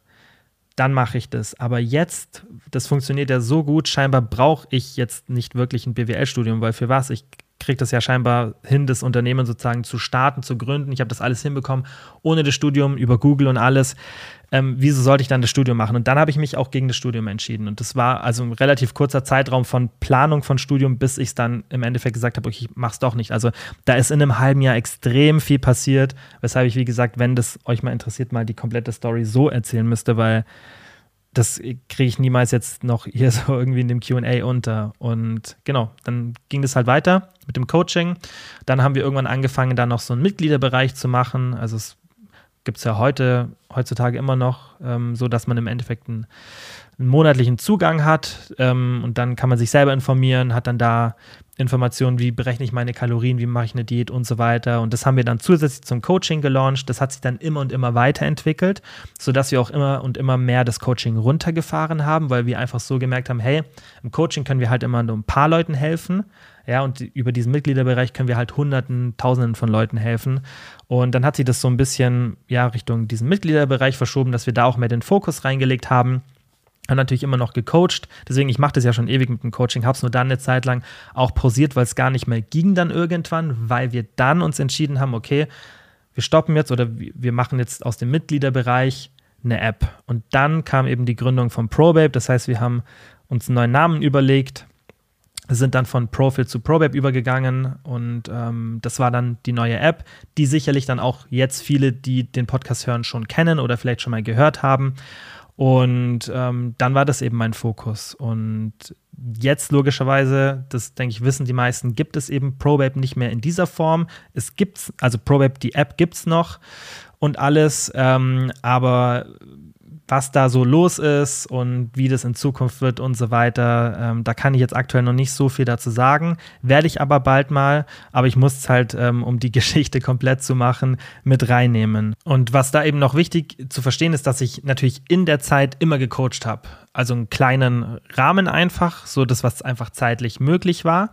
dann mache ich das. Aber jetzt, das funktioniert ja so gut, scheinbar brauche ich jetzt nicht wirklich ein BWL-Studium, weil für was? Ich kriege das ja scheinbar hin, das Unternehmen sozusagen zu starten, zu gründen. Ich habe das alles hinbekommen, ohne das Studium, über Google und alles. Ähm, wieso sollte ich dann das Studium machen? Und dann habe ich mich auch gegen das Studium entschieden. Und das war also ein relativ kurzer Zeitraum von Planung von Studium, bis ich es dann im Endeffekt gesagt habe, okay, ich mache es doch nicht. Also da ist in einem halben Jahr extrem viel passiert, weshalb ich, wie gesagt, wenn das euch mal interessiert, mal die komplette Story so erzählen müsste, weil das kriege ich niemals jetzt noch hier so irgendwie in dem QA unter. Und genau, dann ging das halt weiter mit dem Coaching. Dann haben wir irgendwann angefangen, da noch so einen Mitgliederbereich zu machen. Also es gibt es ja heute, heutzutage immer noch, ähm, so dass man im Endeffekt einen, einen monatlichen Zugang hat ähm, und dann kann man sich selber informieren, hat dann da Informationen, wie berechne ich meine Kalorien, wie mache ich eine Diät und so weiter. Und das haben wir dann zusätzlich zum Coaching gelauncht. Das hat sich dann immer und immer weiterentwickelt, sodass wir auch immer und immer mehr das Coaching runtergefahren haben, weil wir einfach so gemerkt haben, hey, im Coaching können wir halt immer nur ein paar Leuten helfen. Ja, und über diesen Mitgliederbereich können wir halt Hunderten, Tausenden von Leuten helfen. Und dann hat sich das so ein bisschen ja, Richtung diesen Mitgliederbereich verschoben, dass wir da auch mehr den Fokus reingelegt haben habe natürlich immer noch gecoacht. Deswegen, ich mache das ja schon ewig mit dem Coaching, habe es nur dann eine Zeit lang auch pausiert, weil es gar nicht mehr ging dann irgendwann, weil wir dann uns entschieden haben, okay, wir stoppen jetzt oder wir machen jetzt aus dem Mitgliederbereich eine App. Und dann kam eben die Gründung von ProBabe. Das heißt, wir haben uns einen neuen Namen überlegt, sind dann von Profit zu ProBabe übergegangen und ähm, das war dann die neue App, die sicherlich dann auch jetzt viele, die den Podcast hören, schon kennen oder vielleicht schon mal gehört haben. Und ähm, dann war das eben mein Fokus. Und jetzt logischerweise, das denke ich, wissen die meisten, gibt es eben ProBabe nicht mehr in dieser Form. Es gibt, also ProBabe, die App gibt es noch und alles, ähm, aber was da so los ist und wie das in Zukunft wird und so weiter. Ähm, da kann ich jetzt aktuell noch nicht so viel dazu sagen. Werde ich aber bald mal, aber ich muss es halt, ähm, um die Geschichte komplett zu machen, mit reinnehmen. Und was da eben noch wichtig zu verstehen ist, dass ich natürlich in der Zeit immer gecoacht habe. Also einen kleinen Rahmen einfach, so das, was einfach zeitlich möglich war.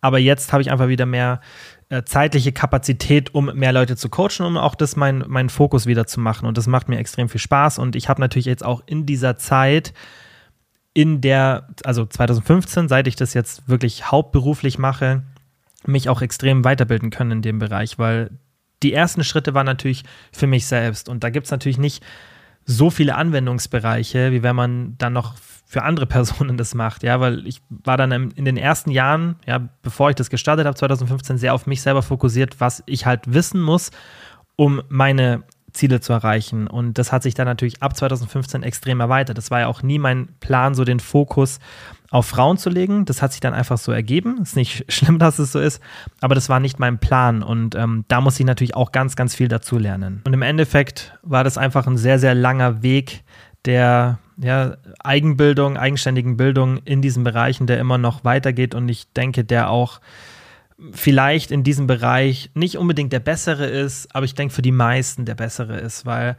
Aber jetzt habe ich einfach wieder mehr zeitliche Kapazität, um mehr Leute zu coachen, um auch das mein, meinen Fokus wieder zu machen. Und das macht mir extrem viel Spaß. Und ich habe natürlich jetzt auch in dieser Zeit, in der, also 2015, seit ich das jetzt wirklich hauptberuflich mache, mich auch extrem weiterbilden können in dem Bereich, weil die ersten Schritte waren natürlich für mich selbst. Und da gibt es natürlich nicht so viele Anwendungsbereiche, wie wenn man dann noch für andere Personen das macht, ja, weil ich war dann in den ersten Jahren, ja, bevor ich das gestartet habe, 2015, sehr auf mich selber fokussiert, was ich halt wissen muss, um meine Ziele zu erreichen. Und das hat sich dann natürlich ab 2015 extrem erweitert. Das war ja auch nie mein Plan, so den Fokus auf Frauen zu legen. Das hat sich dann einfach so ergeben. Ist nicht schlimm, dass es so ist, aber das war nicht mein Plan. Und ähm, da muss ich natürlich auch ganz, ganz viel dazu lernen. Und im Endeffekt war das einfach ein sehr, sehr langer Weg der ja, Eigenbildung, eigenständigen Bildung in diesen Bereichen, der immer noch weitergeht. Und ich denke, der auch vielleicht in diesem Bereich nicht unbedingt der bessere ist, aber ich denke für die meisten der bessere ist, weil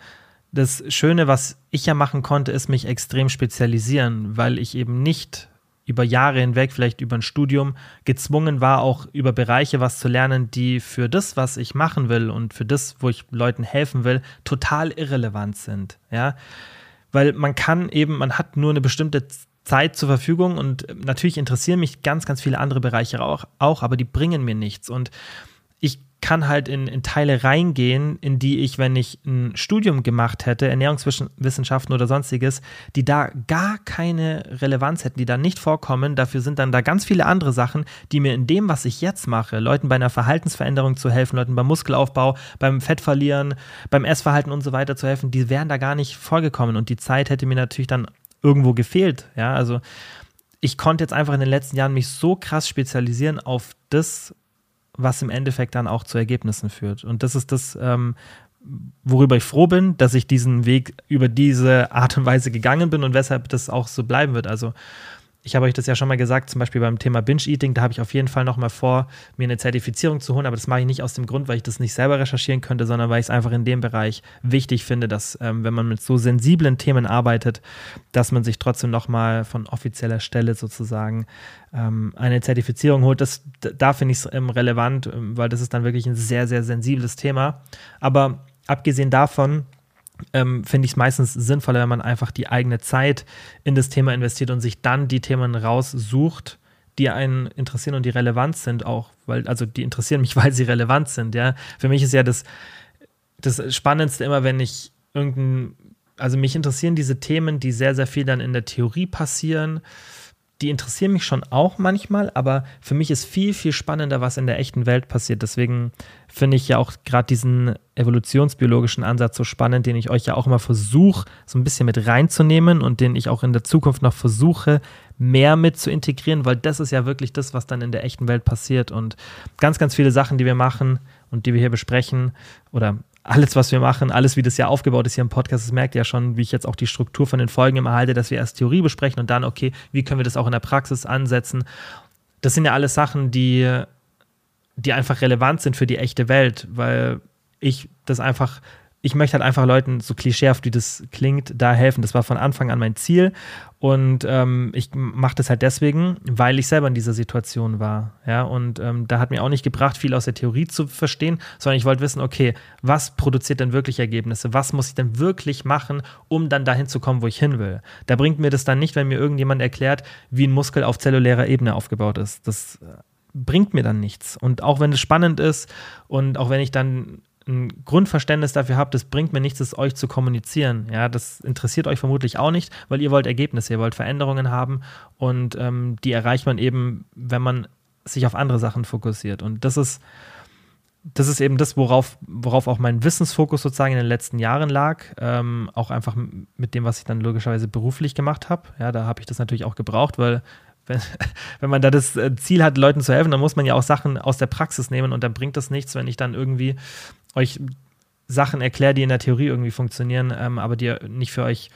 das Schöne, was ich ja machen konnte, ist mich extrem spezialisieren, weil ich eben nicht über Jahre hinweg, vielleicht über ein Studium, gezwungen war, auch über Bereiche was zu lernen, die für das, was ich machen will und für das, wo ich Leuten helfen will, total irrelevant sind. Ja, weil man kann eben, man hat nur eine bestimmte Zeit zur Verfügung und natürlich interessieren mich ganz, ganz viele andere Bereiche auch, auch aber die bringen mir nichts. Und kann halt in, in Teile reingehen, in die ich, wenn ich ein Studium gemacht hätte, Ernährungswissenschaften oder sonstiges, die da gar keine Relevanz hätten, die da nicht vorkommen. Dafür sind dann da ganz viele andere Sachen, die mir in dem, was ich jetzt mache, Leuten bei einer Verhaltensveränderung zu helfen, Leuten beim Muskelaufbau, beim Fettverlieren, beim Essverhalten und so weiter zu helfen, die wären da gar nicht vorgekommen. Und die Zeit hätte mir natürlich dann irgendwo gefehlt. Ja, also ich konnte jetzt einfach in den letzten Jahren mich so krass spezialisieren auf das, was im Endeffekt dann auch zu Ergebnissen führt. Und das ist das, ähm, worüber ich froh bin, dass ich diesen Weg über diese Art und Weise gegangen bin und weshalb das auch so bleiben wird. Also ich habe euch das ja schon mal gesagt, zum Beispiel beim Thema Binge-Eating, da habe ich auf jeden Fall noch mal vor, mir eine Zertifizierung zu holen, aber das mache ich nicht aus dem Grund, weil ich das nicht selber recherchieren könnte, sondern weil ich es einfach in dem Bereich wichtig finde, dass ähm, wenn man mit so sensiblen Themen arbeitet, dass man sich trotzdem noch mal von offizieller Stelle sozusagen ähm, eine Zertifizierung holt. Das, da finde ich es ähm, relevant, ähm, weil das ist dann wirklich ein sehr, sehr sensibles Thema. Aber abgesehen davon, ähm, finde ich es meistens sinnvoller, wenn man einfach die eigene Zeit in das Thema investiert und sich dann die Themen raussucht, die einen interessieren und die relevant sind auch, weil, also die interessieren mich, weil sie relevant sind, ja. Für mich ist ja das, das Spannendste immer, wenn ich irgendein, also mich interessieren diese Themen, die sehr, sehr viel dann in der Theorie passieren, die interessieren mich schon auch manchmal, aber für mich ist viel, viel spannender, was in der echten Welt passiert. Deswegen finde ich ja auch gerade diesen evolutionsbiologischen Ansatz so spannend, den ich euch ja auch immer versuche, so ein bisschen mit reinzunehmen und den ich auch in der Zukunft noch versuche, mehr mit zu integrieren, weil das ist ja wirklich das, was dann in der echten Welt passiert. Und ganz, ganz viele Sachen, die wir machen und die wir hier besprechen oder alles, was wir machen, alles, wie das ja aufgebaut ist hier im Podcast, das merkt ihr ja schon, wie ich jetzt auch die Struktur von den Folgen immer halte, dass wir erst Theorie besprechen und dann, okay, wie können wir das auch in der Praxis ansetzen. Das sind ja alles Sachen, die, die einfach relevant sind für die echte Welt, weil ich das einfach ich möchte halt einfach Leuten, so klischeehaft wie das klingt, da helfen. Das war von Anfang an mein Ziel. Und ähm, ich mache das halt deswegen, weil ich selber in dieser Situation war. Ja, und ähm, da hat mir auch nicht gebracht, viel aus der Theorie zu verstehen, sondern ich wollte wissen, okay, was produziert denn wirklich Ergebnisse? Was muss ich denn wirklich machen, um dann dahin zu kommen, wo ich hin will? Da bringt mir das dann nicht, wenn mir irgendjemand erklärt, wie ein Muskel auf zellulärer Ebene aufgebaut ist. Das äh, bringt mir dann nichts. Und auch wenn es spannend ist und auch wenn ich dann ein Grundverständnis dafür habt, das bringt mir nichts, es euch zu kommunizieren. Ja, das interessiert euch vermutlich auch nicht, weil ihr wollt Ergebnisse, ihr wollt Veränderungen haben und ähm, die erreicht man eben, wenn man sich auf andere Sachen fokussiert. Und das ist, das ist eben das, worauf, worauf auch mein Wissensfokus sozusagen in den letzten Jahren lag. Ähm, auch einfach mit dem, was ich dann logischerweise beruflich gemacht habe. Ja, da habe ich das natürlich auch gebraucht, weil wenn, wenn man da das äh, Ziel hat, Leuten zu helfen, dann muss man ja auch Sachen aus der Praxis nehmen und dann bringt das nichts, wenn ich dann irgendwie euch Sachen erkläre, die in der Theorie irgendwie funktionieren, ähm, aber die ihr nicht für euch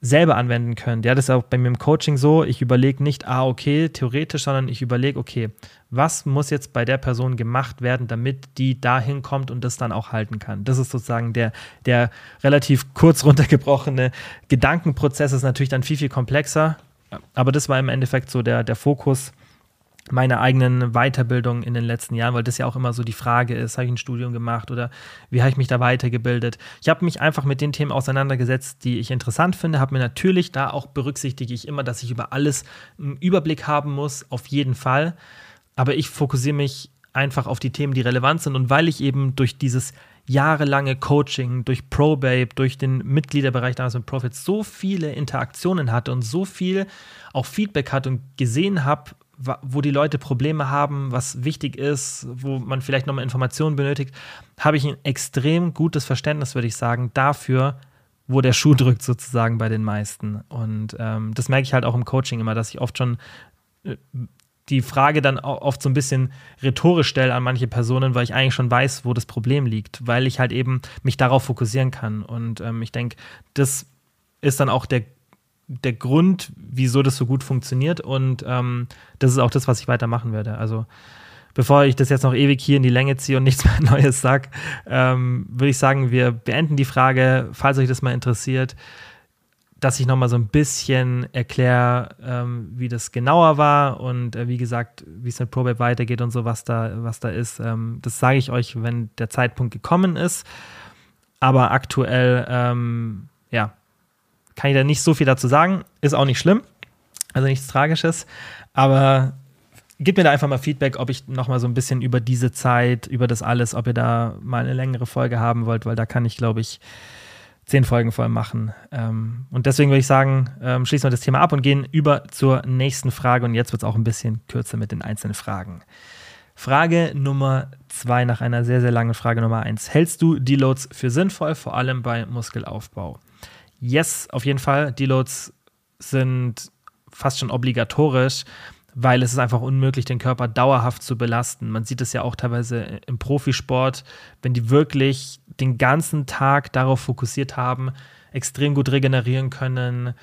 selber anwenden könnt. Ja, das ist auch bei mir im Coaching so. Ich überlege nicht, ah, okay, theoretisch, sondern ich überlege, okay, was muss jetzt bei der Person gemacht werden, damit die dahin kommt und das dann auch halten kann. Das ist sozusagen der, der relativ kurz runtergebrochene Gedankenprozess, ist natürlich dann viel, viel komplexer. Aber das war im Endeffekt so der, der Fokus meiner eigenen Weiterbildung in den letzten Jahren, weil das ja auch immer so die Frage ist, habe ich ein Studium gemacht oder wie habe ich mich da weitergebildet? Ich habe mich einfach mit den Themen auseinandergesetzt, die ich interessant finde, habe mir natürlich da auch berücksichtige ich immer, dass ich über alles einen Überblick haben muss, auf jeden Fall, aber ich fokussiere mich einfach auf die Themen, die relevant sind. Und weil ich eben durch dieses jahrelange Coaching, durch ProBabe, durch den Mitgliederbereich damals mit Profits so viele Interaktionen hatte und so viel auch Feedback hatte und gesehen habe, wo die Leute Probleme haben, was wichtig ist, wo man vielleicht nochmal Informationen benötigt, habe ich ein extrem gutes Verständnis, würde ich sagen, dafür, wo der Schuh drückt sozusagen bei den meisten. Und ähm, das merke ich halt auch im Coaching immer, dass ich oft schon äh, die Frage dann oft so ein bisschen rhetorisch stelle an manche Personen, weil ich eigentlich schon weiß, wo das Problem liegt, weil ich halt eben mich darauf fokussieren kann. Und ähm, ich denke, das ist dann auch der der Grund, wieso das so gut funktioniert. Und ähm, das ist auch das, was ich weitermachen werde. Also bevor ich das jetzt noch ewig hier in die Länge ziehe und nichts mehr Neues sage, ähm, würde ich sagen, wir beenden die Frage, falls euch das mal interessiert, dass ich nochmal so ein bisschen erkläre, ähm, wie das genauer war und äh, wie gesagt, wie es mit ProBab weitergeht und so, was da, was da ist. Ähm, das sage ich euch, wenn der Zeitpunkt gekommen ist. Aber aktuell, ähm, ja, kann ich da nicht so viel dazu sagen. Ist auch nicht schlimm. Also nichts Tragisches. Aber gebt mir da einfach mal Feedback, ob ich noch mal so ein bisschen über diese Zeit, über das alles, ob ihr da mal eine längere Folge haben wollt, weil da kann ich, glaube ich, zehn Folgen voll machen. Ähm, und deswegen würde ich sagen, ähm, schließen wir das Thema ab und gehen über zur nächsten Frage. Und jetzt wird es auch ein bisschen kürzer mit den einzelnen Fragen. Frage Nummer zwei nach einer sehr, sehr langen Frage Nummer eins. Hältst du Deloads für sinnvoll, vor allem bei Muskelaufbau? Yes, auf jeden Fall. Deloads sind fast schon obligatorisch, weil es ist einfach unmöglich, den Körper dauerhaft zu belasten. Man sieht es ja auch teilweise im Profisport, wenn die wirklich den ganzen Tag darauf fokussiert haben, extrem gut regenerieren können,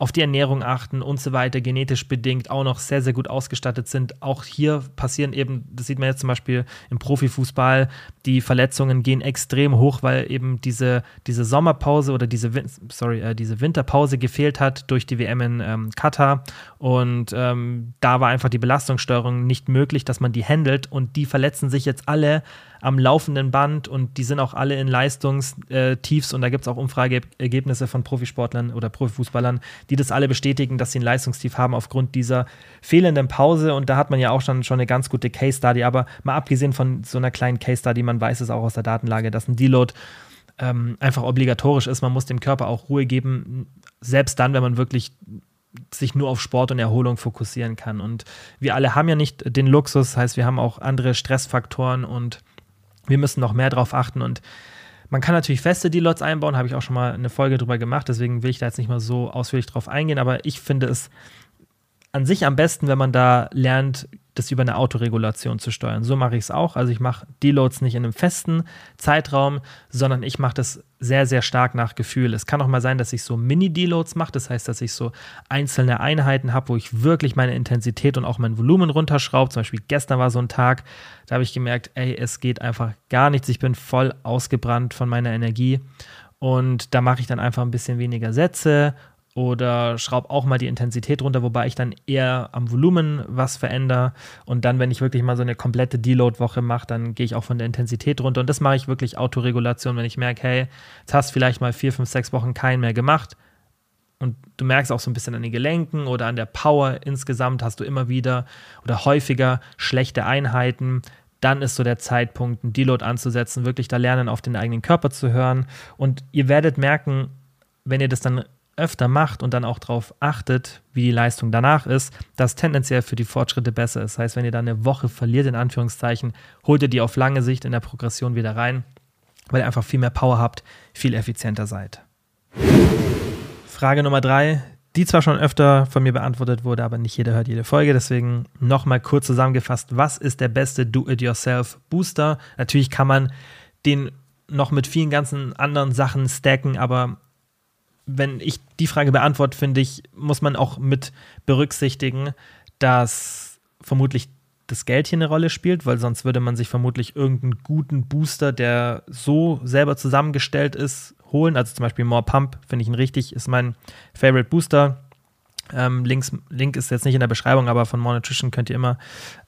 auf die Ernährung achten und so weiter, genetisch bedingt auch noch sehr, sehr gut ausgestattet sind. Auch hier passieren eben, das sieht man jetzt zum Beispiel im Profifußball, die Verletzungen gehen extrem hoch, weil eben diese, diese Sommerpause oder diese, sorry, äh, diese Winterpause gefehlt hat durch die WM in ähm, Katar. Und ähm, da war einfach die Belastungssteuerung nicht möglich, dass man die handelt. Und die verletzen sich jetzt alle am laufenden Band und die sind auch alle in Leistungstiefs und da gibt es auch Umfrageergebnisse von Profisportlern oder Profifußballern, die das alle bestätigen, dass sie ein Leistungstief haben aufgrund dieser fehlenden Pause und da hat man ja auch schon, schon eine ganz gute Case Study, aber mal abgesehen von so einer kleinen Case Study, man weiß es auch aus der Datenlage, dass ein Deload ähm, einfach obligatorisch ist, man muss dem Körper auch Ruhe geben, selbst dann, wenn man wirklich sich nur auf Sport und Erholung fokussieren kann. Und wir alle haben ja nicht den Luxus, das heißt, wir haben auch andere Stressfaktoren und wir müssen noch mehr darauf achten und man kann natürlich feste Delots einbauen, habe ich auch schon mal eine Folge drüber gemacht, deswegen will ich da jetzt nicht mal so ausführlich drauf eingehen, aber ich finde es an sich am besten, wenn man da lernt, das über eine Autoregulation zu steuern. So mache ich es auch. Also ich mache Deloads nicht in einem festen Zeitraum, sondern ich mache das sehr, sehr stark nach Gefühl. Es kann auch mal sein, dass ich so Mini-Deloads mache. Das heißt, dass ich so einzelne Einheiten habe, wo ich wirklich meine Intensität und auch mein Volumen runterschraube. Zum Beispiel gestern war so ein Tag, da habe ich gemerkt, ey, es geht einfach gar nichts. Ich bin voll ausgebrannt von meiner Energie. Und da mache ich dann einfach ein bisschen weniger Sätze oder schraube auch mal die Intensität runter, wobei ich dann eher am Volumen was verändere. Und dann, wenn ich wirklich mal so eine komplette Deload-Woche mache, dann gehe ich auch von der Intensität runter. Und das mache ich wirklich Autoregulation, wenn ich merke, hey, jetzt hast vielleicht mal vier, fünf, sechs Wochen keinen mehr gemacht. Und du merkst auch so ein bisschen an den Gelenken oder an der Power insgesamt hast du immer wieder oder häufiger schlechte Einheiten. Dann ist so der Zeitpunkt, einen Deload anzusetzen, wirklich da lernen, auf den eigenen Körper zu hören. Und ihr werdet merken, wenn ihr das dann öfter macht und dann auch darauf achtet, wie die Leistung danach ist, dass tendenziell für die Fortschritte besser ist. Das heißt, wenn ihr dann eine Woche verliert, in Anführungszeichen, holt ihr die auf lange Sicht in der Progression wieder rein, weil ihr einfach viel mehr Power habt, viel effizienter seid. Frage Nummer drei, die zwar schon öfter von mir beantwortet wurde, aber nicht jeder hört jede Folge. Deswegen nochmal kurz zusammengefasst, was ist der beste Do-it-yourself-Booster? Natürlich kann man den noch mit vielen ganzen anderen Sachen stacken, aber wenn ich die Frage beantworte, finde ich, muss man auch mit berücksichtigen, dass vermutlich das Geld hier eine Rolle spielt, weil sonst würde man sich vermutlich irgendeinen guten Booster, der so selber zusammengestellt ist, holen. Also zum Beispiel More Pump finde ich ein richtig, ist mein Favorite Booster. Ähm, Links, Link ist jetzt nicht in der Beschreibung, aber von More Nutrition könnt ihr immer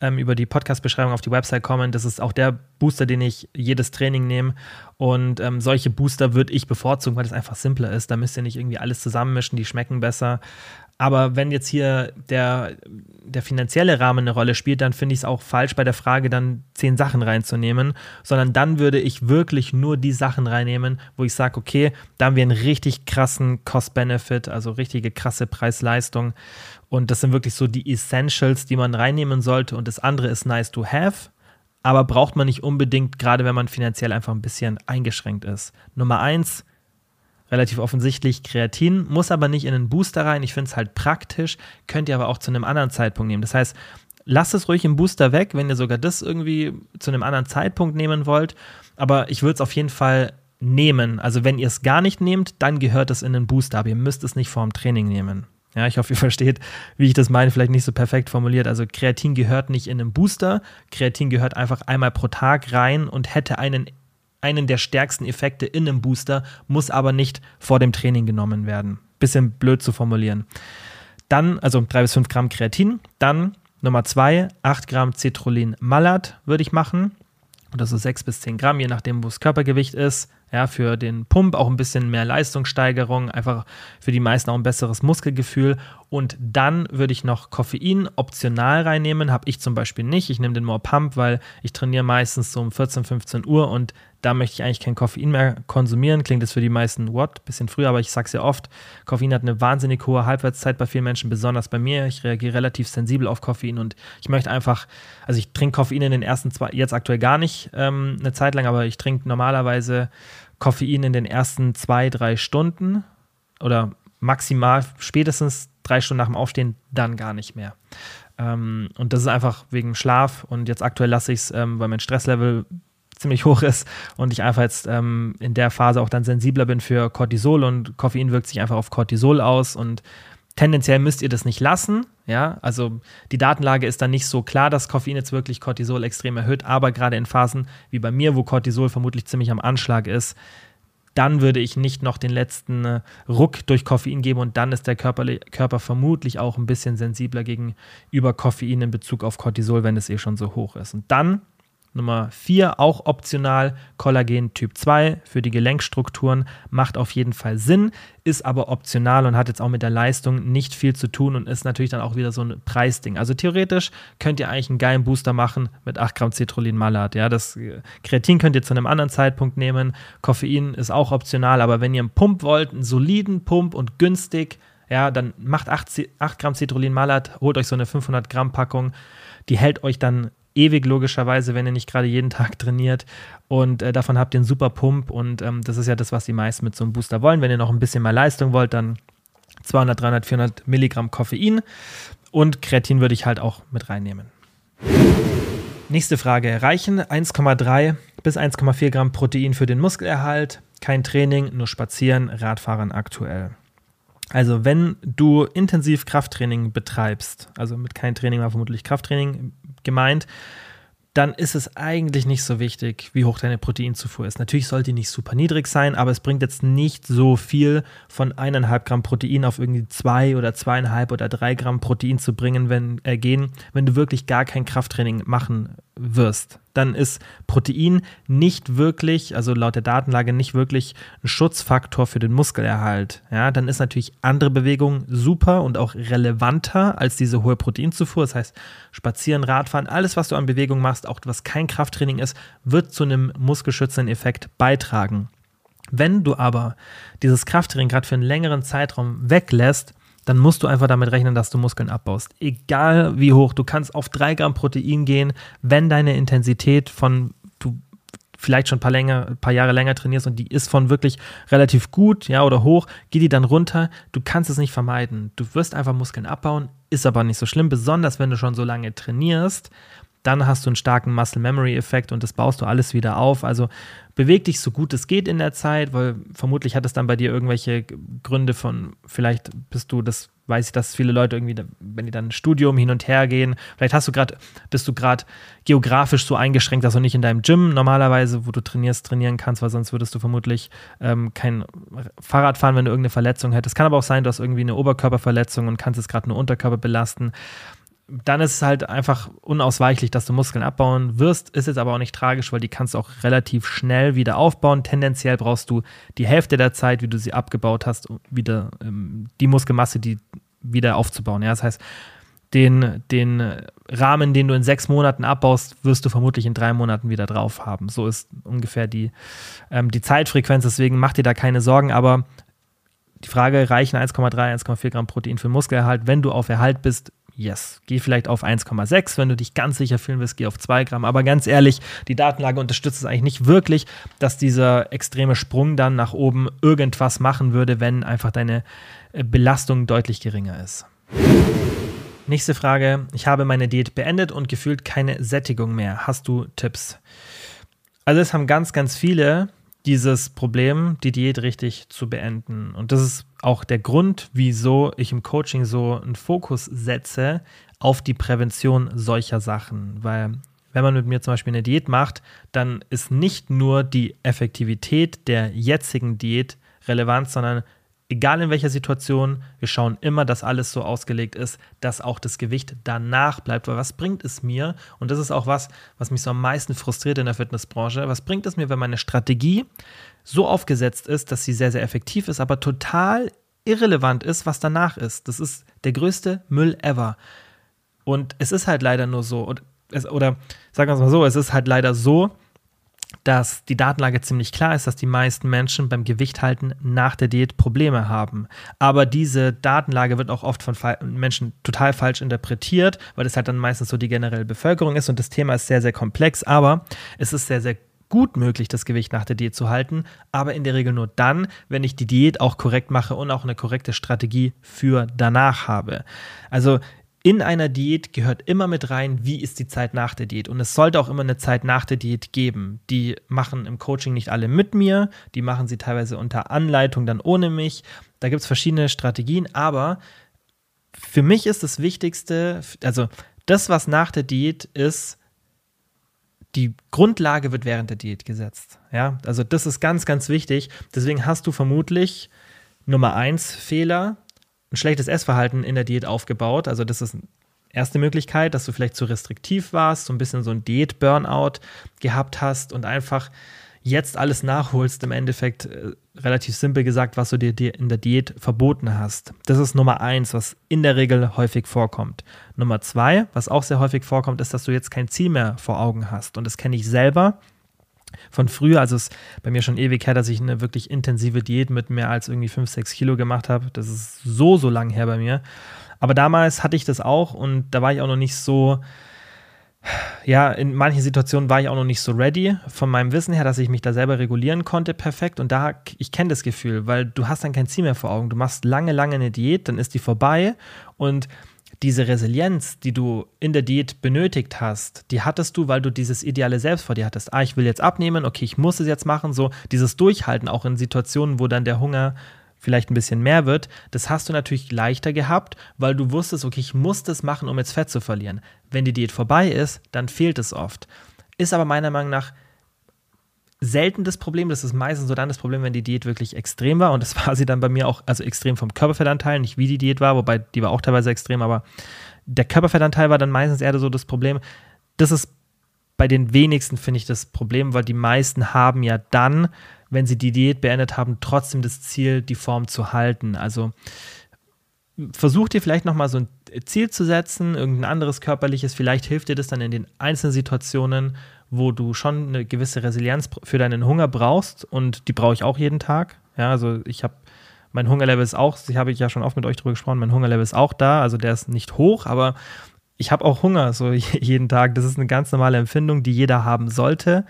ähm, über die Podcast-Beschreibung auf die Website kommen. Das ist auch der Booster, den ich jedes Training nehme. Und ähm, solche Booster würde ich bevorzugen, weil es einfach simpler ist. Da müsst ihr nicht irgendwie alles zusammenmischen, die schmecken besser. Aber wenn jetzt hier der, der finanzielle Rahmen eine Rolle spielt, dann finde ich es auch falsch, bei der Frage dann zehn Sachen reinzunehmen, sondern dann würde ich wirklich nur die Sachen reinnehmen, wo ich sage, okay, da haben wir einen richtig krassen Cost-Benefit, also richtige krasse Preis-Leistung. Und das sind wirklich so die Essentials, die man reinnehmen sollte. Und das andere ist nice to have, aber braucht man nicht unbedingt, gerade wenn man finanziell einfach ein bisschen eingeschränkt ist. Nummer eins, relativ offensichtlich Kreatin, muss aber nicht in einen Booster rein. Ich finde es halt praktisch, könnt ihr aber auch zu einem anderen Zeitpunkt nehmen. Das heißt, lasst es ruhig im Booster weg, wenn ihr sogar das irgendwie zu einem anderen Zeitpunkt nehmen wollt. Aber ich würde es auf jeden Fall nehmen. Also wenn ihr es gar nicht nehmt, dann gehört es in den Booster, aber ihr müsst es nicht vorm Training nehmen. Ja, ich hoffe, ihr versteht, wie ich das meine, vielleicht nicht so perfekt formuliert. Also Kreatin gehört nicht in einen Booster. Kreatin gehört einfach einmal pro Tag rein und hätte einen einen der stärksten Effekte in einem Booster, muss aber nicht vor dem Training genommen werden. Bisschen blöd zu formulieren. Dann, also 3 bis 5 Gramm Kreatin. Dann Nummer 2, 8 Gramm Citrullin Malat würde ich machen. Oder so 6 bis 10 Gramm, je nachdem, wo das Körpergewicht ist. Ja, für den Pump auch ein bisschen mehr Leistungssteigerung, einfach für die meisten auch ein besseres Muskelgefühl. Und dann würde ich noch Koffein optional reinnehmen. Habe ich zum Beispiel nicht. Ich nehme den More Pump, weil ich trainiere meistens so um 14, 15 Uhr und da möchte ich eigentlich kein Koffein mehr konsumieren. Klingt das für die meisten what? Bisschen früher, aber ich sage es ja oft. Koffein hat eine wahnsinnig hohe Halbwertszeit bei vielen Menschen, besonders bei mir. Ich reagiere relativ sensibel auf Koffein und ich möchte einfach, also ich trinke Koffein in den ersten zwei, jetzt aktuell gar nicht ähm, eine Zeit lang, aber ich trinke normalerweise Koffein in den ersten zwei, drei Stunden oder maximal spätestens drei Stunden nach dem Aufstehen, dann gar nicht mehr. Ähm, und das ist einfach wegen Schlaf und jetzt aktuell lasse ich es, ähm, weil mein Stresslevel ziemlich hoch ist und ich einfach jetzt ähm, in der Phase auch dann sensibler bin für Cortisol und Koffein wirkt sich einfach auf Cortisol aus und Tendenziell müsst ihr das nicht lassen, ja, also die Datenlage ist dann nicht so klar, dass Koffein jetzt wirklich Cortisol extrem erhöht, aber gerade in Phasen wie bei mir, wo Cortisol vermutlich ziemlich am Anschlag ist, dann würde ich nicht noch den letzten äh, Ruck durch Koffein geben und dann ist der Körper, Körper vermutlich auch ein bisschen sensibler gegenüber Koffein in Bezug auf Cortisol, wenn es eh schon so hoch ist. Und dann Nummer 4, auch optional, Kollagen Typ 2 für die Gelenkstrukturen, macht auf jeden Fall Sinn, ist aber optional und hat jetzt auch mit der Leistung nicht viel zu tun und ist natürlich dann auch wieder so ein Preisding. Also theoretisch könnt ihr eigentlich einen geilen Booster machen mit 8 Gramm Citrullin-Malat. Ja, das äh, Kreatin könnt ihr zu einem anderen Zeitpunkt nehmen, Koffein ist auch optional, aber wenn ihr einen Pump wollt, einen soliden Pump und günstig, ja, dann macht 8, 8 Gramm Citrullin-Malat, holt euch so eine 500 Gramm Packung, die hält euch dann ewig logischerweise, wenn ihr nicht gerade jeden Tag trainiert. Und äh, davon habt ihr einen super Pump und ähm, das ist ja das, was die meisten mit so einem Booster wollen. Wenn ihr noch ein bisschen mehr Leistung wollt, dann 200, 300, 400 Milligramm Koffein und Kreatin würde ich halt auch mit reinnehmen. Nächste Frage. Reichen 1,3 bis 1,4 Gramm Protein für den Muskelerhalt? Kein Training, nur Spazieren, Radfahren aktuell. Also wenn du intensiv Krafttraining betreibst, also mit kein Training war vermutlich Krafttraining gemeint, dann ist es eigentlich nicht so wichtig, wie hoch deine Proteinzufuhr ist. Natürlich sollte die nicht super niedrig sein, aber es bringt jetzt nicht so viel von eineinhalb Gramm Protein auf irgendwie zwei oder zweieinhalb oder drei Gramm Protein zu bringen, wenn äh, gehen, wenn du wirklich gar kein Krafttraining machen wirst dann ist Protein nicht wirklich, also laut der Datenlage nicht wirklich ein Schutzfaktor für den Muskelerhalt. Ja, dann ist natürlich andere Bewegung super und auch relevanter als diese hohe Proteinzufuhr. Das heißt, Spazieren, Radfahren, alles, was du an Bewegung machst, auch was kein Krafttraining ist, wird zu einem muskelschützenden Effekt beitragen. Wenn du aber dieses Krafttraining gerade für einen längeren Zeitraum weglässt, dann musst du einfach damit rechnen, dass du Muskeln abbaust. Egal wie hoch, du kannst auf 3 Gramm Protein gehen, wenn deine Intensität von, du vielleicht schon ein paar, länger, ein paar Jahre länger trainierst und die ist von wirklich relativ gut, ja, oder hoch, geh die dann runter. Du kannst es nicht vermeiden. Du wirst einfach Muskeln abbauen, ist aber nicht so schlimm, besonders wenn du schon so lange trainierst dann hast du einen starken Muscle Memory Effekt und das baust du alles wieder auf. Also beweg dich so gut es geht in der Zeit, weil vermutlich hat es dann bei dir irgendwelche Gründe von, vielleicht bist du, das weiß ich, dass viele Leute irgendwie, wenn die dann ein Studium hin und her gehen, vielleicht hast du gerade, bist du gerade geografisch so eingeschränkt, dass du nicht in deinem Gym normalerweise, wo du trainierst, trainieren kannst, weil sonst würdest du vermutlich ähm, kein Fahrrad fahren, wenn du irgendeine Verletzung hättest. Kann aber auch sein, du hast irgendwie eine Oberkörperverletzung und kannst es gerade nur Unterkörper belasten dann ist es halt einfach unausweichlich, dass du Muskeln abbauen wirst. Ist jetzt aber auch nicht tragisch, weil die kannst du auch relativ schnell wieder aufbauen. Tendenziell brauchst du die Hälfte der Zeit, wie du sie abgebaut hast, um wieder ähm, die Muskelmasse, die wieder aufzubauen. Ja, das heißt, den, den Rahmen, den du in sechs Monaten abbaust, wirst du vermutlich in drei Monaten wieder drauf haben. So ist ungefähr die, ähm, die Zeitfrequenz. Deswegen mach dir da keine Sorgen. Aber die Frage, reichen 1,3, 1,4 Gramm Protein für Muskelerhalt? Wenn du auf Erhalt bist, Yes, geh vielleicht auf 1,6. Wenn du dich ganz sicher fühlen willst, geh auf 2 Gramm. Aber ganz ehrlich, die Datenlage unterstützt es eigentlich nicht wirklich, dass dieser extreme Sprung dann nach oben irgendwas machen würde, wenn einfach deine äh, Belastung deutlich geringer ist. Nächste Frage. Ich habe meine Diät beendet und gefühlt keine Sättigung mehr. Hast du Tipps? Also es haben ganz, ganz viele dieses Problem, die Diät richtig zu beenden. Und das ist auch der Grund, wieso ich im Coaching so einen Fokus setze auf die Prävention solcher Sachen. Weil wenn man mit mir zum Beispiel eine Diät macht, dann ist nicht nur die Effektivität der jetzigen Diät relevant, sondern egal in welcher Situation, wir schauen immer, dass alles so ausgelegt ist, dass auch das Gewicht danach bleibt. Weil was bringt es mir? Und das ist auch was, was mich so am meisten frustriert in der Fitnessbranche. Was bringt es mir, wenn meine Strategie so aufgesetzt ist, dass sie sehr, sehr effektiv ist, aber total irrelevant ist, was danach ist? Das ist der größte Müll ever. Und es ist halt leider nur so, oder sagen wir es mal so, es ist halt leider so, dass die Datenlage ziemlich klar ist, dass die meisten Menschen beim Gewicht halten nach der Diät Probleme haben. Aber diese Datenlage wird auch oft von Menschen total falsch interpretiert, weil es halt dann meistens so die generelle Bevölkerung ist und das Thema ist sehr, sehr komplex. Aber es ist sehr, sehr gut möglich, das Gewicht nach der Diät zu halten, aber in der Regel nur dann, wenn ich die Diät auch korrekt mache und auch eine korrekte Strategie für danach habe. Also in einer Diät gehört immer mit rein, wie ist die Zeit nach der Diät. Und es sollte auch immer eine Zeit nach der Diät geben. Die machen im Coaching nicht alle mit mir, die machen sie teilweise unter Anleitung dann ohne mich. Da gibt es verschiedene Strategien, aber für mich ist das Wichtigste, also das, was nach der Diät ist, die Grundlage wird während der Diät gesetzt. Ja, also das ist ganz, ganz wichtig. Deswegen hast du vermutlich Nummer eins Fehler, ein schlechtes Essverhalten in der Diät aufgebaut. Also das ist erste Möglichkeit, dass du vielleicht zu restriktiv warst, so ein bisschen so ein Diät-Burnout gehabt hast und einfach jetzt alles nachholst, im Endeffekt äh, relativ simpel gesagt, was du dir in der Diät verboten hast. Das ist Nummer eins, was in der Regel häufig vorkommt. Nummer zwei, was auch sehr häufig vorkommt, ist, dass du jetzt kein Ziel mehr vor Augen hast. Und das kenne ich selber von früher, also es ist bei mir schon ewig her, dass ich eine wirklich intensive Diät mit mehr als irgendwie 5, 6 Kilo gemacht habe. Das ist so, so lang her bei mir. Aber damals hatte ich das auch und da war ich auch noch nicht so, ja, in manchen Situationen war ich auch noch nicht so ready von meinem Wissen her, dass ich mich da selber regulieren konnte perfekt. Und da, ich kenne das Gefühl, weil du hast dann kein Ziel mehr vor Augen. Du machst lange, lange eine Diät, dann ist die vorbei und diese Resilienz, die du in der Diät benötigt hast, die hattest du, weil du dieses ideale Selbst vor dir hattest. Ah, ich will jetzt abnehmen, okay, ich muss es jetzt machen, so dieses Durchhalten auch in Situationen, wo dann der Hunger vielleicht ein bisschen mehr wird, das hast du natürlich leichter gehabt, weil du wusstest, okay, ich muss das machen, um jetzt Fett zu verlieren. Wenn die Diät vorbei ist, dann fehlt es oft. Ist aber meiner Meinung nach selten das Problem. Das ist meistens so dann das Problem, wenn die Diät wirklich extrem war. Und das war sie dann bei mir auch, also extrem vom Körperfettanteil, nicht wie die Diät war, wobei die war auch teilweise extrem, aber der Körperfettanteil war dann meistens eher so das Problem. Das ist bei den wenigsten, finde ich, das Problem, weil die meisten haben ja dann wenn sie die Diät beendet haben, trotzdem das Ziel, die Form zu halten. Also versuch dir vielleicht nochmal so ein Ziel zu setzen, irgendein anderes körperliches, vielleicht hilft dir das dann in den einzelnen Situationen, wo du schon eine gewisse Resilienz für deinen Hunger brauchst und die brauche ich auch jeden Tag. Ja, also ich habe mein Hungerlevel ist auch, ich habe ja schon oft mit euch drüber gesprochen, mein Hungerlevel ist auch da, also der ist nicht hoch, aber ich habe auch Hunger so jeden Tag. Das ist eine ganz normale Empfindung, die jeder haben sollte.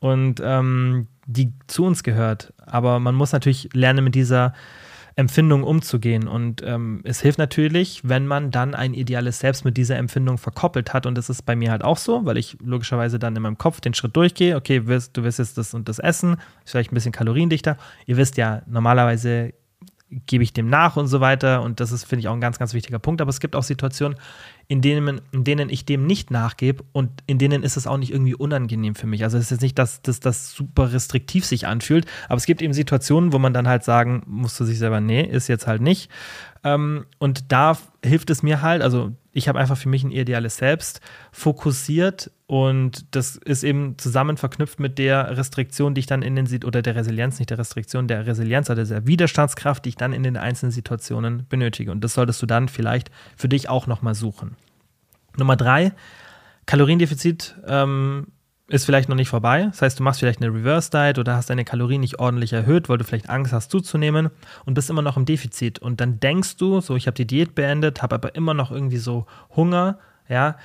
Und ähm, die zu uns gehört. Aber man muss natürlich lernen, mit dieser Empfindung umzugehen. Und ähm, es hilft natürlich, wenn man dann ein ideales Selbst mit dieser Empfindung verkoppelt hat. Und das ist bei mir halt auch so, weil ich logischerweise dann in meinem Kopf den Schritt durchgehe. Okay, wirst, du wirst jetzt das und das essen, ist vielleicht ein bisschen kaloriendichter. Ihr wisst ja, normalerweise gebe ich dem nach und so weiter. Und das ist, finde ich, auch ein ganz, ganz wichtiger Punkt. Aber es gibt auch Situationen, in denen, in denen ich dem nicht nachgebe und in denen ist es auch nicht irgendwie unangenehm für mich. Also es ist jetzt nicht, dass, dass das super restriktiv sich anfühlt, aber es gibt eben Situationen, wo man dann halt sagen muss zu sich selber, nee, ist jetzt halt nicht. Ähm, und da hilft es mir halt, also ich habe einfach für mich ein ideales Selbst fokussiert und das ist eben zusammen verknüpft mit der Restriktion, die ich dann in den, oder der Resilienz, nicht der Restriktion, der Resilienz, also der Widerstandskraft, die ich dann in den einzelnen Situationen benötige. Und das solltest du dann vielleicht für dich auch nochmal suchen. Nummer drei, Kaloriendefizit ähm, ist vielleicht noch nicht vorbei. Das heißt, du machst vielleicht eine Reverse Diet oder hast deine Kalorien nicht ordentlich erhöht, weil du vielleicht Angst hast zuzunehmen und bist immer noch im Defizit. Und dann denkst du, so ich habe die Diät beendet, habe aber immer noch irgendwie so Hunger, ja,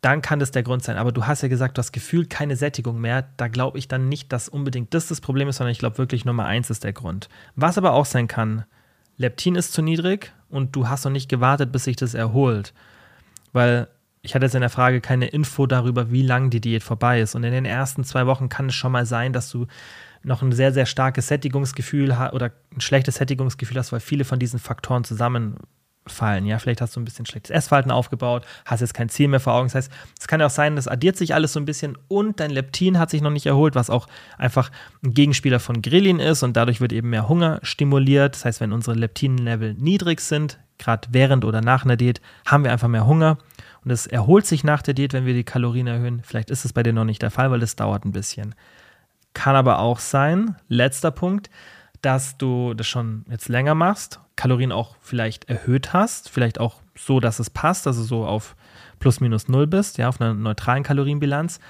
dann kann das der Grund sein. Aber du hast ja gesagt, du hast gefühlt keine Sättigung mehr. Da glaube ich dann nicht, dass unbedingt das das Problem ist, sondern ich glaube wirklich Nummer eins ist der Grund. Was aber auch sein kann, Leptin ist zu niedrig und du hast noch nicht gewartet, bis sich das erholt. Weil ich hatte jetzt in der Frage keine Info darüber, wie lang die Diät vorbei ist. Und in den ersten zwei Wochen kann es schon mal sein, dass du noch ein sehr, sehr starkes Sättigungsgefühl hast oder ein schlechtes Sättigungsgefühl hast, weil viele von diesen Faktoren zusammenfallen. Ja, vielleicht hast du ein bisschen schlechtes Essverhalten aufgebaut, hast jetzt kein Ziel mehr vor Augen. Das heißt, es kann ja auch sein, das addiert sich alles so ein bisschen und dein Leptin hat sich noch nicht erholt, was auch einfach ein Gegenspieler von Grelin ist und dadurch wird eben mehr Hunger stimuliert. Das heißt, wenn unsere Leptin-Level niedrig sind, gerade während oder nach einer Diät, haben wir einfach mehr Hunger und es erholt sich nach der Diät, wenn wir die Kalorien erhöhen. Vielleicht ist es bei dir noch nicht der Fall, weil es dauert ein bisschen. Kann aber auch sein, letzter Punkt, dass du das schon jetzt länger machst, Kalorien auch vielleicht erhöht hast, vielleicht auch so, dass es passt, also so auf plus minus null bist, ja, auf einer neutralen Kalorienbilanz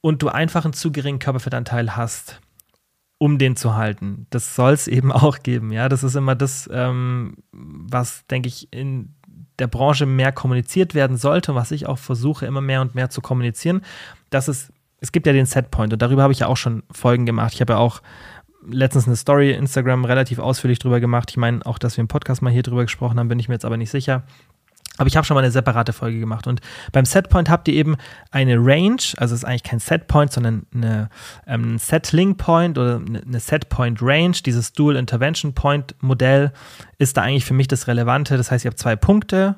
und du einfach einen zu geringen Körperfettanteil hast, um den zu halten. Das soll es eben auch geben, ja. Das ist immer das, ähm, was, denke ich, in der Branche mehr kommuniziert werden sollte, was ich auch versuche, immer mehr und mehr zu kommunizieren, dass es, es gibt ja den Setpoint und darüber habe ich ja auch schon Folgen gemacht. Ich habe ja auch letztens eine Story Instagram relativ ausführlich drüber gemacht. Ich meine, auch, dass wir im Podcast mal hier drüber gesprochen haben, bin ich mir jetzt aber nicht sicher. Aber ich habe schon mal eine separate Folge gemacht. Und beim Setpoint habt ihr eben eine Range, also es ist eigentlich kein Setpoint, sondern eine, ähm, ein Settling Point oder eine Setpoint Range. Dieses Dual Intervention Point Modell ist da eigentlich für mich das Relevante. Das heißt, ihr habt zwei Punkte,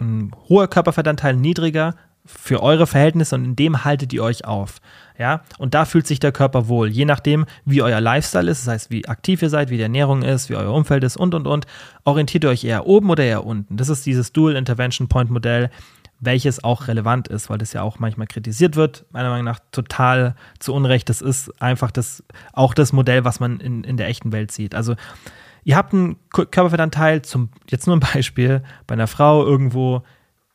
ein hoher Körperfettanteil, niedriger für eure Verhältnisse und in dem haltet ihr euch auf. Ja, und da fühlt sich der Körper wohl, je nachdem, wie euer Lifestyle ist, das heißt, wie aktiv ihr seid, wie die Ernährung ist, wie euer Umfeld ist und und und. Orientiert ihr euch eher oben oder eher unten? Das ist dieses Dual Intervention Point Modell, welches auch relevant ist, weil das ja auch manchmal kritisiert wird. Meiner Meinung nach total zu Unrecht. Das ist einfach das, auch das Modell, was man in, in der echten Welt sieht. Also, ihr habt einen Körperfettanteil, zum, jetzt nur ein Beispiel, bei einer Frau irgendwo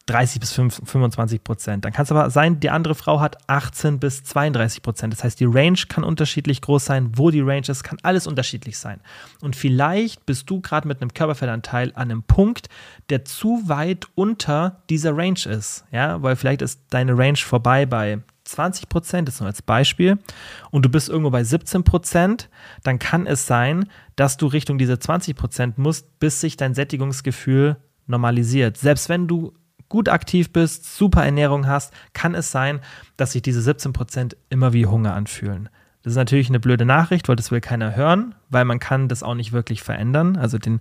30 bis 25 Prozent. Dann kann es aber sein, die andere Frau hat 18 bis 32 Prozent. Das heißt, die Range kann unterschiedlich groß sein. Wo die Range ist, kann alles unterschiedlich sein. Und vielleicht bist du gerade mit einem Körperfettanteil an einem Punkt, der zu weit unter dieser Range ist. Ja, weil vielleicht ist deine Range vorbei bei 20 Prozent, ist nur als Beispiel, und du bist irgendwo bei 17 Prozent, dann kann es sein, dass du Richtung diese 20 Prozent musst, bis sich dein Sättigungsgefühl normalisiert. Selbst wenn du gut aktiv bist, super Ernährung hast, kann es sein, dass sich diese 17% immer wie Hunger anfühlen. Das ist natürlich eine blöde Nachricht, weil das will keiner hören, weil man kann das auch nicht wirklich verändern. Also den,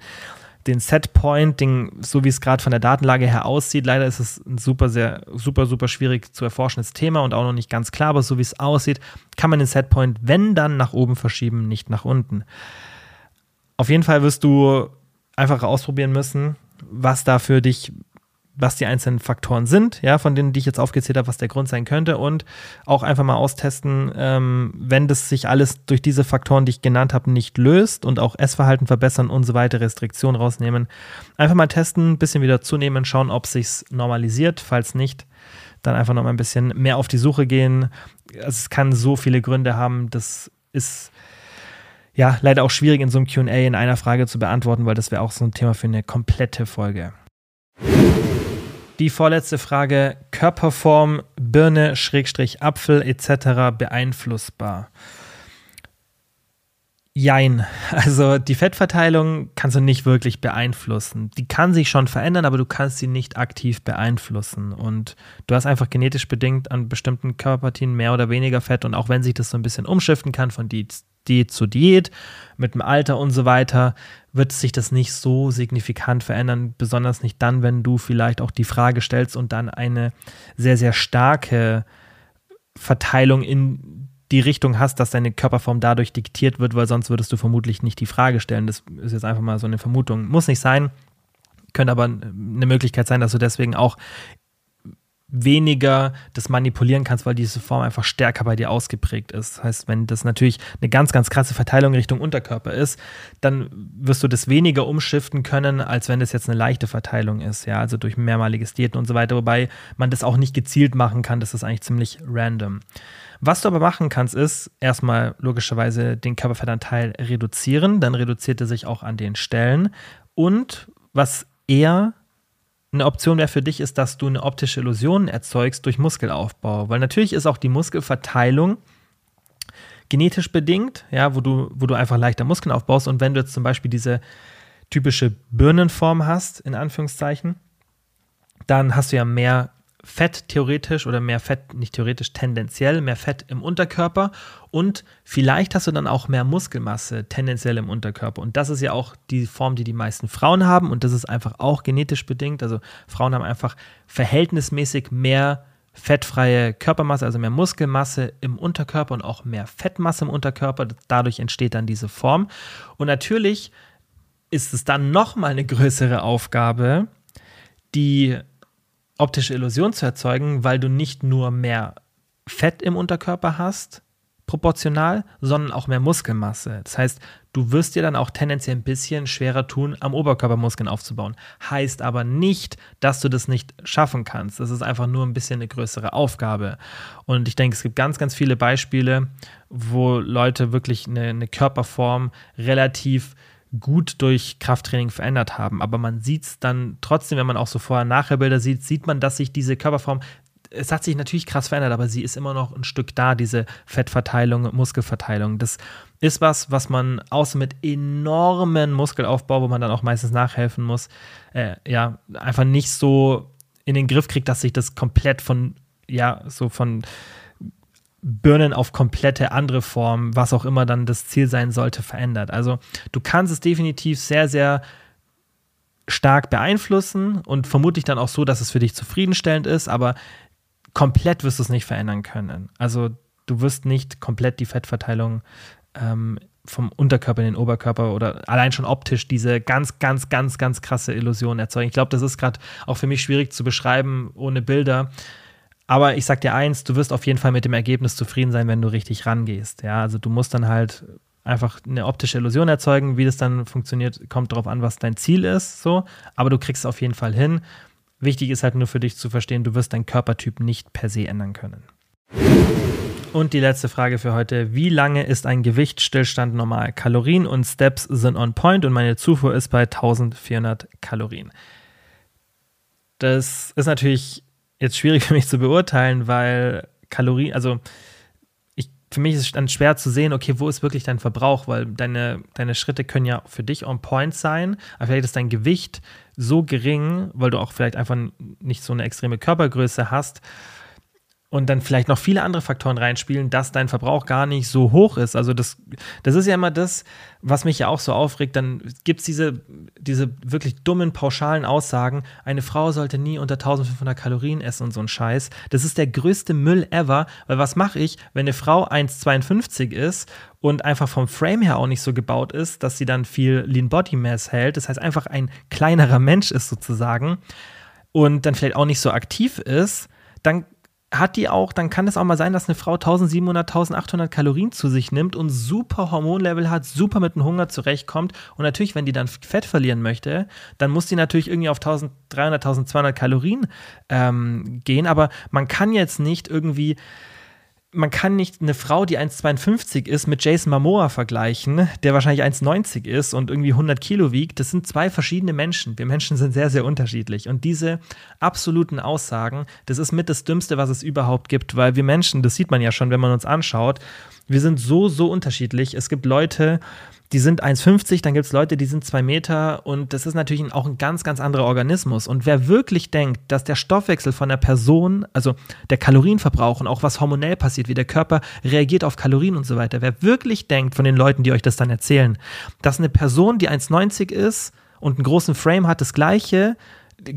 den Setpoint, den, so wie es gerade von der Datenlage her aussieht, leider ist es ein super, sehr, super, super schwierig zu erforschendes Thema und auch noch nicht ganz klar, aber so wie es aussieht, kann man den Setpoint, wenn dann nach oben verschieben, nicht nach unten. Auf jeden Fall wirst du einfach ausprobieren müssen, was da für dich was die einzelnen Faktoren sind, ja, von denen, die ich jetzt aufgezählt habe, was der Grund sein könnte und auch einfach mal austesten, ähm, wenn das sich alles durch diese Faktoren, die ich genannt habe, nicht löst und auch Essverhalten verbessern und so weiter, Restriktionen rausnehmen. Einfach mal testen, ein bisschen wieder zunehmen, schauen, ob sich's normalisiert. Falls nicht, dann einfach noch mal ein bisschen mehr auf die Suche gehen. Also es kann so viele Gründe haben, das ist ja leider auch schwierig in so einem QA in einer Frage zu beantworten, weil das wäre auch so ein Thema für eine komplette Folge. Die vorletzte Frage: Körperform, Birne, Schrägstrich, Apfel etc. beeinflussbar? Jein. Also die Fettverteilung kannst du nicht wirklich beeinflussen. Die kann sich schon verändern, aber du kannst sie nicht aktiv beeinflussen. Und du hast einfach genetisch bedingt an bestimmten Körperpartien mehr oder weniger Fett. Und auch wenn sich das so ein bisschen umschiften kann von Diät, Diät zu Diät, mit dem Alter und so weiter, wird sich das nicht so signifikant verändern, besonders nicht dann, wenn du vielleicht auch die Frage stellst und dann eine sehr, sehr starke Verteilung in die Richtung hast, dass deine Körperform dadurch diktiert wird, weil sonst würdest du vermutlich nicht die Frage stellen. Das ist jetzt einfach mal so eine Vermutung. Muss nicht sein, könnte aber eine Möglichkeit sein, dass du deswegen auch weniger das manipulieren kannst, weil diese Form einfach stärker bei dir ausgeprägt ist. Das heißt, wenn das natürlich eine ganz, ganz krasse Verteilung Richtung Unterkörper ist, dann wirst du das weniger umschiften können, als wenn das jetzt eine leichte Verteilung ist, ja, also durch mehrmaliges Diäten und so weiter, wobei man das auch nicht gezielt machen kann, das ist eigentlich ziemlich random. Was du aber machen kannst, ist erstmal logischerweise den Körperfettanteil reduzieren, dann reduziert er sich auch an den Stellen und was eher eine Option wäre für dich, ist, dass du eine optische Illusion erzeugst durch Muskelaufbau. Weil natürlich ist auch die Muskelverteilung genetisch bedingt, ja, wo du, wo du einfach leichter Muskeln aufbaust. Und wenn du jetzt zum Beispiel diese typische Birnenform hast, in Anführungszeichen, dann hast du ja mehr Fett theoretisch oder mehr Fett, nicht theoretisch, tendenziell mehr Fett im Unterkörper und vielleicht hast du dann auch mehr Muskelmasse tendenziell im Unterkörper. Und das ist ja auch die Form, die die meisten Frauen haben und das ist einfach auch genetisch bedingt. Also Frauen haben einfach verhältnismäßig mehr fettfreie Körpermasse, also mehr Muskelmasse im Unterkörper und auch mehr Fettmasse im Unterkörper. Dadurch entsteht dann diese Form. Und natürlich ist es dann nochmal eine größere Aufgabe, die optische Illusion zu erzeugen, weil du nicht nur mehr Fett im Unterkörper hast, proportional, sondern auch mehr Muskelmasse. Das heißt, du wirst dir dann auch tendenziell ein bisschen schwerer tun, am Oberkörper Muskeln aufzubauen. Heißt aber nicht, dass du das nicht schaffen kannst. Das ist einfach nur ein bisschen eine größere Aufgabe. Und ich denke, es gibt ganz, ganz viele Beispiele, wo Leute wirklich eine, eine Körperform relativ gut durch Krafttraining verändert haben. Aber man sieht es dann trotzdem, wenn man auch so Vorher-Nachher-Bilder sieht, sieht man, dass sich diese Körperform es hat sich natürlich krass verändert, aber sie ist immer noch ein Stück da, diese Fettverteilung, Muskelverteilung. Das ist was, was man außer mit enormen Muskelaufbau, wo man dann auch meistens nachhelfen muss, äh, ja, einfach nicht so in den Griff kriegt, dass sich das komplett von, ja, so von Birnen auf komplette andere Form, was auch immer dann das Ziel sein sollte, verändert. Also du kannst es definitiv sehr, sehr stark beeinflussen und vermutlich dann auch so, dass es für dich zufriedenstellend ist, aber komplett wirst du es nicht verändern können. Also du wirst nicht komplett die Fettverteilung ähm, vom Unterkörper in den Oberkörper oder allein schon optisch diese ganz, ganz, ganz, ganz krasse Illusion erzeugen. Ich glaube, das ist gerade auch für mich schwierig zu beschreiben ohne Bilder. Aber ich sag dir eins, du wirst auf jeden Fall mit dem Ergebnis zufrieden sein, wenn du richtig rangehst. Ja, also du musst dann halt einfach eine optische Illusion erzeugen. Wie das dann funktioniert, kommt darauf an, was dein Ziel ist. So, aber du kriegst es auf jeden Fall hin. Wichtig ist halt nur für dich zu verstehen, du wirst deinen Körpertyp nicht per se ändern können. Und die letzte Frage für heute. Wie lange ist ein Gewichtsstillstand normal? Kalorien und Steps sind on point und meine Zufuhr ist bei 1400 Kalorien. Das ist natürlich jetzt schwierig für mich zu beurteilen, weil Kalorien, also ich, für mich ist es dann schwer zu sehen, okay, wo ist wirklich dein Verbrauch, weil deine, deine Schritte können ja für dich on point sein, aber vielleicht ist dein Gewicht so gering, weil du auch vielleicht einfach nicht so eine extreme Körpergröße hast, und dann vielleicht noch viele andere Faktoren reinspielen, dass dein Verbrauch gar nicht so hoch ist. Also das, das ist ja immer das, was mich ja auch so aufregt. Dann gibt es diese, diese wirklich dummen, pauschalen Aussagen, eine Frau sollte nie unter 1500 Kalorien essen und so ein Scheiß. Das ist der größte Müll ever, weil was mache ich, wenn eine Frau 1,52 ist und einfach vom Frame her auch nicht so gebaut ist, dass sie dann viel Lean Body Mass hält. Das heißt, einfach ein kleinerer Mensch ist sozusagen und dann vielleicht auch nicht so aktiv ist, dann hat die auch, dann kann es auch mal sein, dass eine Frau 1700, 1800 Kalorien zu sich nimmt und super Hormonlevel hat, super mit dem Hunger zurechtkommt. Und natürlich, wenn die dann Fett verlieren möchte, dann muss die natürlich irgendwie auf 1300, 1200 Kalorien ähm, gehen. Aber man kann jetzt nicht irgendwie man kann nicht eine Frau, die 1,52 ist, mit Jason Momoa vergleichen, der wahrscheinlich 1,90 ist und irgendwie 100 Kilo wiegt. Das sind zwei verschiedene Menschen. Wir Menschen sind sehr, sehr unterschiedlich. Und diese absoluten Aussagen, das ist mit das Dümmste, was es überhaupt gibt, weil wir Menschen, das sieht man ja schon, wenn man uns anschaut, wir sind so, so unterschiedlich. Es gibt Leute, die sind 1,50, dann gibt es Leute, die sind 2 Meter und das ist natürlich auch ein ganz, ganz anderer Organismus. Und wer wirklich denkt, dass der Stoffwechsel von der Person, also der Kalorienverbrauch und auch was hormonell passiert, wie der Körper reagiert auf Kalorien und so weiter, wer wirklich denkt von den Leuten, die euch das dann erzählen, dass eine Person, die 1,90 ist und einen großen Frame hat, das gleiche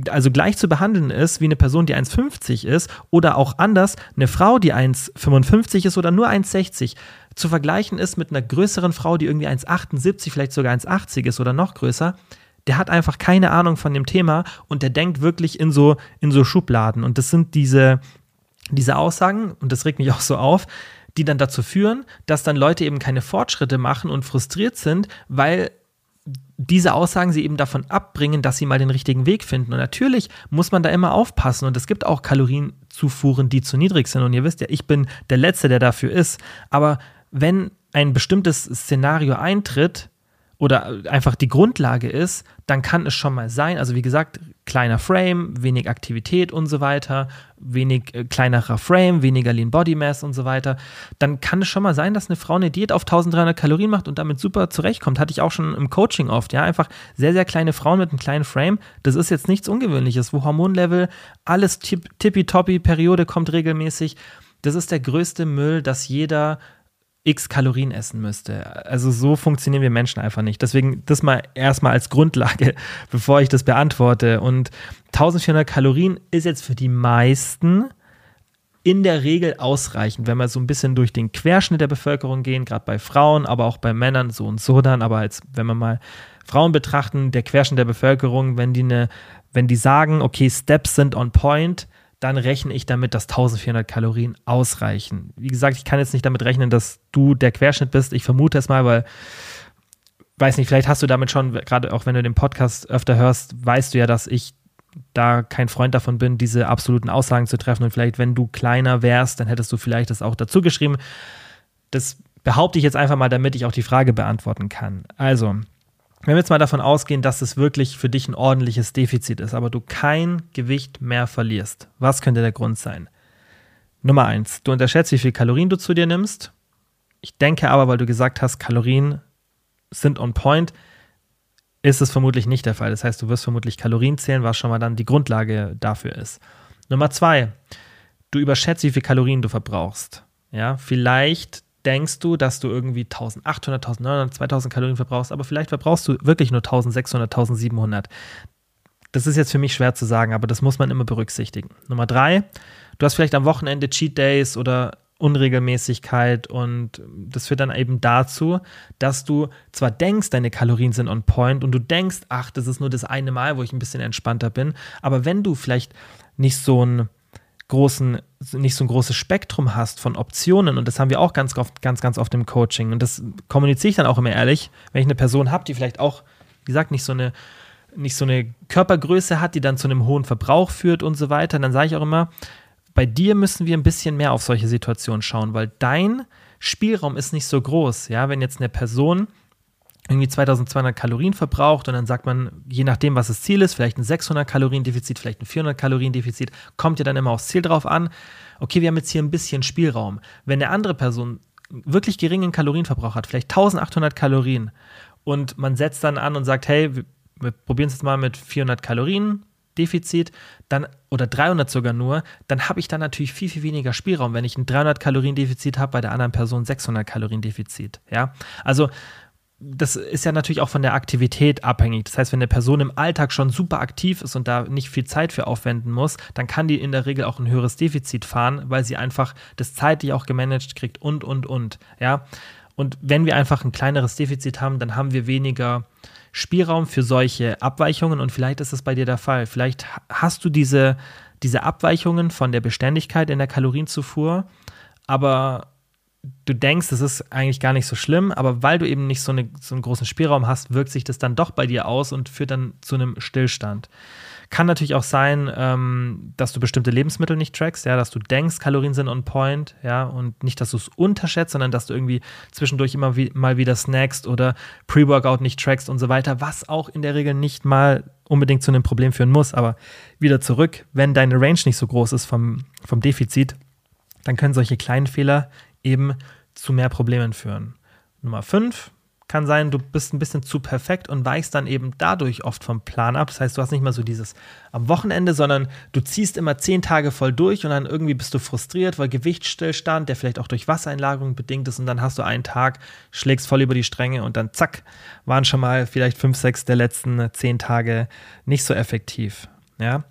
also gleich zu behandeln ist wie eine Person, die 1,50 ist oder auch anders eine Frau, die 1,55 ist oder nur 1,60 zu vergleichen ist mit einer größeren Frau, die irgendwie 1,78, vielleicht sogar 1,80 ist oder noch größer, der hat einfach keine Ahnung von dem Thema und der denkt wirklich in so, in so Schubladen. Und das sind diese, diese Aussagen, und das regt mich auch so auf, die dann dazu führen, dass dann Leute eben keine Fortschritte machen und frustriert sind, weil diese Aussagen sie eben davon abbringen, dass sie mal den richtigen Weg finden. Und natürlich muss man da immer aufpassen. Und es gibt auch Kalorienzufuhren, die zu niedrig sind. Und ihr wisst ja, ich bin der Letzte, der dafür ist. Aber wenn ein bestimmtes Szenario eintritt oder einfach die Grundlage ist, dann kann es schon mal sein, also wie gesagt, kleiner Frame, wenig Aktivität und so weiter, wenig äh, kleinerer Frame, weniger Lean Body Mass und so weiter, dann kann es schon mal sein, dass eine Frau eine Diät auf 1300 Kalorien macht und damit super zurechtkommt. Hatte ich auch schon im Coaching oft, ja, einfach sehr, sehr kleine Frauen mit einem kleinen Frame. Das ist jetzt nichts Ungewöhnliches, wo Hormonlevel, alles tippitoppi, Periode kommt regelmäßig. Das ist der größte Müll, dass jeder x Kalorien essen müsste. Also so funktionieren wir Menschen einfach nicht. Deswegen das mal erstmal als Grundlage, bevor ich das beantworte. Und 1400 Kalorien ist jetzt für die meisten in der Regel ausreichend, wenn wir so ein bisschen durch den Querschnitt der Bevölkerung gehen, gerade bei Frauen, aber auch bei Männern so und so dann. Aber als wenn wir mal Frauen betrachten, der Querschnitt der Bevölkerung, wenn die eine, wenn die sagen, okay, Steps sind on point, dann rechne ich damit, dass 1400 Kalorien ausreichen. Wie gesagt, ich kann jetzt nicht damit rechnen, dass du der Querschnitt bist. Ich vermute es mal, weil, weiß nicht, vielleicht hast du damit schon, gerade auch wenn du den Podcast öfter hörst, weißt du ja, dass ich da kein Freund davon bin, diese absoluten Aussagen zu treffen. Und vielleicht, wenn du kleiner wärst, dann hättest du vielleicht das auch dazu geschrieben. Das behaupte ich jetzt einfach mal, damit ich auch die Frage beantworten kann. Also, wenn wir jetzt mal davon ausgehen, dass es wirklich für dich ein ordentliches Defizit ist, aber du kein Gewicht mehr verlierst, was könnte der Grund sein? Nummer eins, du unterschätzt, wie viel Kalorien du zu dir nimmst. Ich denke aber, weil du gesagt hast, Kalorien sind on point, ist es vermutlich nicht der Fall. Das heißt, du wirst vermutlich Kalorien zählen, was schon mal dann die Grundlage dafür ist. Nummer zwei, du überschätzt, wie viel Kalorien du verbrauchst. Ja, vielleicht denkst du, dass du irgendwie 1800, 1900, 2000 Kalorien verbrauchst, aber vielleicht verbrauchst du wirklich nur 1600, 1700. Das ist jetzt für mich schwer zu sagen, aber das muss man immer berücksichtigen. Nummer drei, du hast vielleicht am Wochenende Cheat Days oder Unregelmäßigkeit und das führt dann eben dazu, dass du zwar denkst, deine Kalorien sind on point und du denkst, ach, das ist nur das eine Mal, wo ich ein bisschen entspannter bin, aber wenn du vielleicht nicht so ein großen, nicht so ein großes Spektrum hast von Optionen, und das haben wir auch ganz oft, ganz, ganz oft im Coaching, und das kommuniziere ich dann auch immer ehrlich, wenn ich eine Person habe, die vielleicht auch, wie gesagt, nicht so eine nicht so eine Körpergröße hat, die dann zu einem hohen Verbrauch führt und so weiter, dann sage ich auch immer, bei dir müssen wir ein bisschen mehr auf solche Situationen schauen, weil dein Spielraum ist nicht so groß. Ja, wenn jetzt eine Person irgendwie 2200 Kalorien verbraucht und dann sagt man, je nachdem, was das Ziel ist, vielleicht ein 600 Kalorien Defizit, vielleicht ein 400 Kalorien Defizit, kommt ja dann immer aufs Ziel drauf an. Okay, wir haben jetzt hier ein bisschen Spielraum. Wenn eine andere Person wirklich geringen Kalorienverbrauch hat, vielleicht 1800 Kalorien und man setzt dann an und sagt, hey, wir, wir probieren es jetzt mal mit 400 Kalorien Defizit, dann oder 300 sogar nur, dann habe ich da natürlich viel, viel weniger Spielraum, wenn ich ein 300 Kalorien Defizit habe, bei der anderen Person 600 Kalorien Defizit. Ja, also das ist ja natürlich auch von der Aktivität abhängig. Das heißt, wenn eine Person im Alltag schon super aktiv ist und da nicht viel Zeit für aufwenden muss, dann kann die in der Regel auch ein höheres Defizit fahren, weil sie einfach das zeitlich auch gemanagt kriegt und, und, und. Ja. Und wenn wir einfach ein kleineres Defizit haben, dann haben wir weniger Spielraum für solche Abweichungen und vielleicht ist es bei dir der Fall. Vielleicht hast du diese, diese Abweichungen von der Beständigkeit in der Kalorienzufuhr, aber du denkst, es ist eigentlich gar nicht so schlimm, aber weil du eben nicht so, eine, so einen großen Spielraum hast, wirkt sich das dann doch bei dir aus und führt dann zu einem Stillstand. Kann natürlich auch sein, ähm, dass du bestimmte Lebensmittel nicht trackst, ja, dass du denkst, Kalorien sind on point, ja, und nicht, dass du es unterschätzt, sondern dass du irgendwie zwischendurch immer wie, mal wieder snackst oder Pre-Workout nicht trackst und so weiter, was auch in der Regel nicht mal unbedingt zu einem Problem führen muss. Aber wieder zurück, wenn deine Range nicht so groß ist vom, vom Defizit, dann können solche kleinen Fehler eben zu mehr Problemen führen. Nummer 5 kann sein, du bist ein bisschen zu perfekt und weichst dann eben dadurch oft vom Plan ab. Das heißt, du hast nicht mal so dieses am Wochenende, sondern du ziehst immer zehn Tage voll durch und dann irgendwie bist du frustriert, weil Gewichtsstillstand, der vielleicht auch durch Wassereinlagerung bedingt ist und dann hast du einen Tag, schlägst voll über die Stränge und dann zack, waren schon mal vielleicht fünf, sechs der letzten zehn Tage nicht so effektiv. Ja.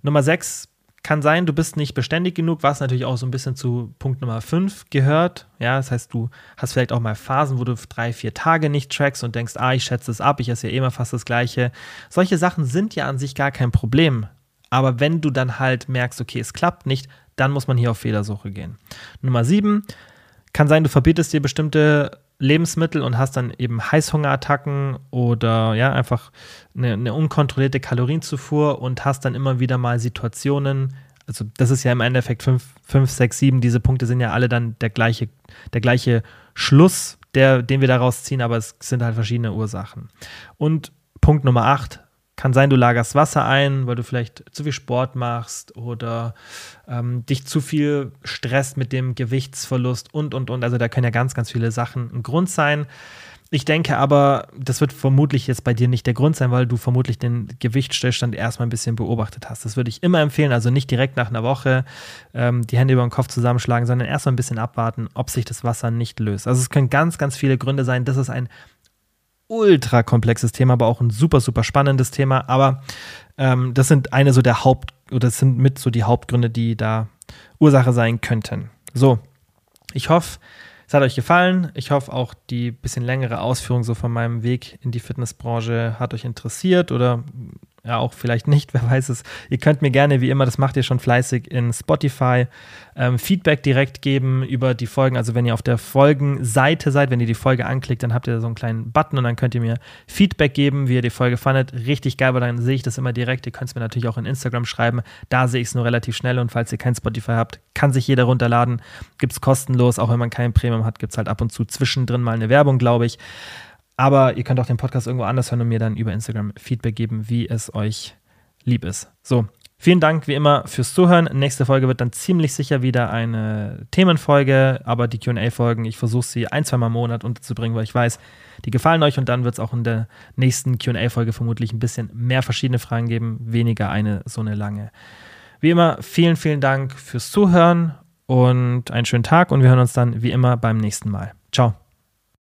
Nummer sechs, kann sein, du bist nicht beständig genug, was natürlich auch so ein bisschen zu Punkt Nummer 5 gehört. Ja, das heißt, du hast vielleicht auch mal Phasen, wo du drei, vier Tage nicht trackst und denkst, ah, ich schätze es ab, ich esse ja immer fast das Gleiche. Solche Sachen sind ja an sich gar kein Problem. Aber wenn du dann halt merkst, okay, es klappt nicht, dann muss man hier auf Fehlersuche gehen. Nummer 7, kann sein, du verbietest dir bestimmte Lebensmittel und hast dann eben Heißhungerattacken oder ja, einfach eine, eine, unkontrollierte Kalorienzufuhr und hast dann immer wieder mal Situationen. Also, das ist ja im Endeffekt 5, 6, 7. Diese Punkte sind ja alle dann der gleiche, der gleiche Schluss, der, den wir daraus ziehen, aber es sind halt verschiedene Ursachen. Und Punkt Nummer 8, kann sein, du lagerst Wasser ein, weil du vielleicht zu viel Sport machst oder ähm, dich zu viel stresst mit dem Gewichtsverlust und, und, und. Also da können ja ganz, ganz viele Sachen ein Grund sein. Ich denke aber, das wird vermutlich jetzt bei dir nicht der Grund sein, weil du vermutlich den Gewichtsstillstand erstmal ein bisschen beobachtet hast. Das würde ich immer empfehlen, also nicht direkt nach einer Woche ähm, die Hände über den Kopf zusammenschlagen, sondern erstmal ein bisschen abwarten, ob sich das Wasser nicht löst. Also es können ganz, ganz viele Gründe sein. Das ist ein ultra komplexes Thema, aber auch ein super, super spannendes Thema. Aber ähm, das sind eine so der Haupt- oder das sind mit so die Hauptgründe, die da Ursache sein könnten. So, ich hoffe, es hat euch gefallen. Ich hoffe auch die bisschen längere Ausführung so von meinem Weg in die Fitnessbranche hat euch interessiert oder ja auch vielleicht nicht, wer weiß es. Ihr könnt mir gerne, wie immer, das macht ihr schon fleißig in Spotify, ähm, Feedback direkt geben über die Folgen. Also wenn ihr auf der Folgenseite seid, wenn ihr die Folge anklickt, dann habt ihr da so einen kleinen Button und dann könnt ihr mir Feedback geben, wie ihr die Folge fandet. Richtig geil, weil dann sehe ich das immer direkt. Ihr könnt es mir natürlich auch in Instagram schreiben. Da sehe ich es nur relativ schnell und falls ihr kein Spotify habt, kann sich jeder runterladen. Gibt es kostenlos, auch wenn man kein Premium hat, gibt es halt ab und zu zwischendrin mal eine Werbung, glaube ich. Aber ihr könnt auch den Podcast irgendwo anders hören und mir dann über Instagram Feedback geben, wie es euch lieb ist. So, Vielen Dank wie immer fürs Zuhören. Nächste Folge wird dann ziemlich sicher wieder eine Themenfolge, aber die QA-Folgen, ich versuche sie ein, zweimal im Monat unterzubringen, weil ich weiß, die gefallen euch und dann wird es auch in der nächsten QA-Folge vermutlich ein bisschen mehr verschiedene Fragen geben, weniger eine so eine lange. Wie immer, vielen, vielen Dank fürs Zuhören und einen schönen Tag und wir hören uns dann wie immer beim nächsten Mal. Ciao.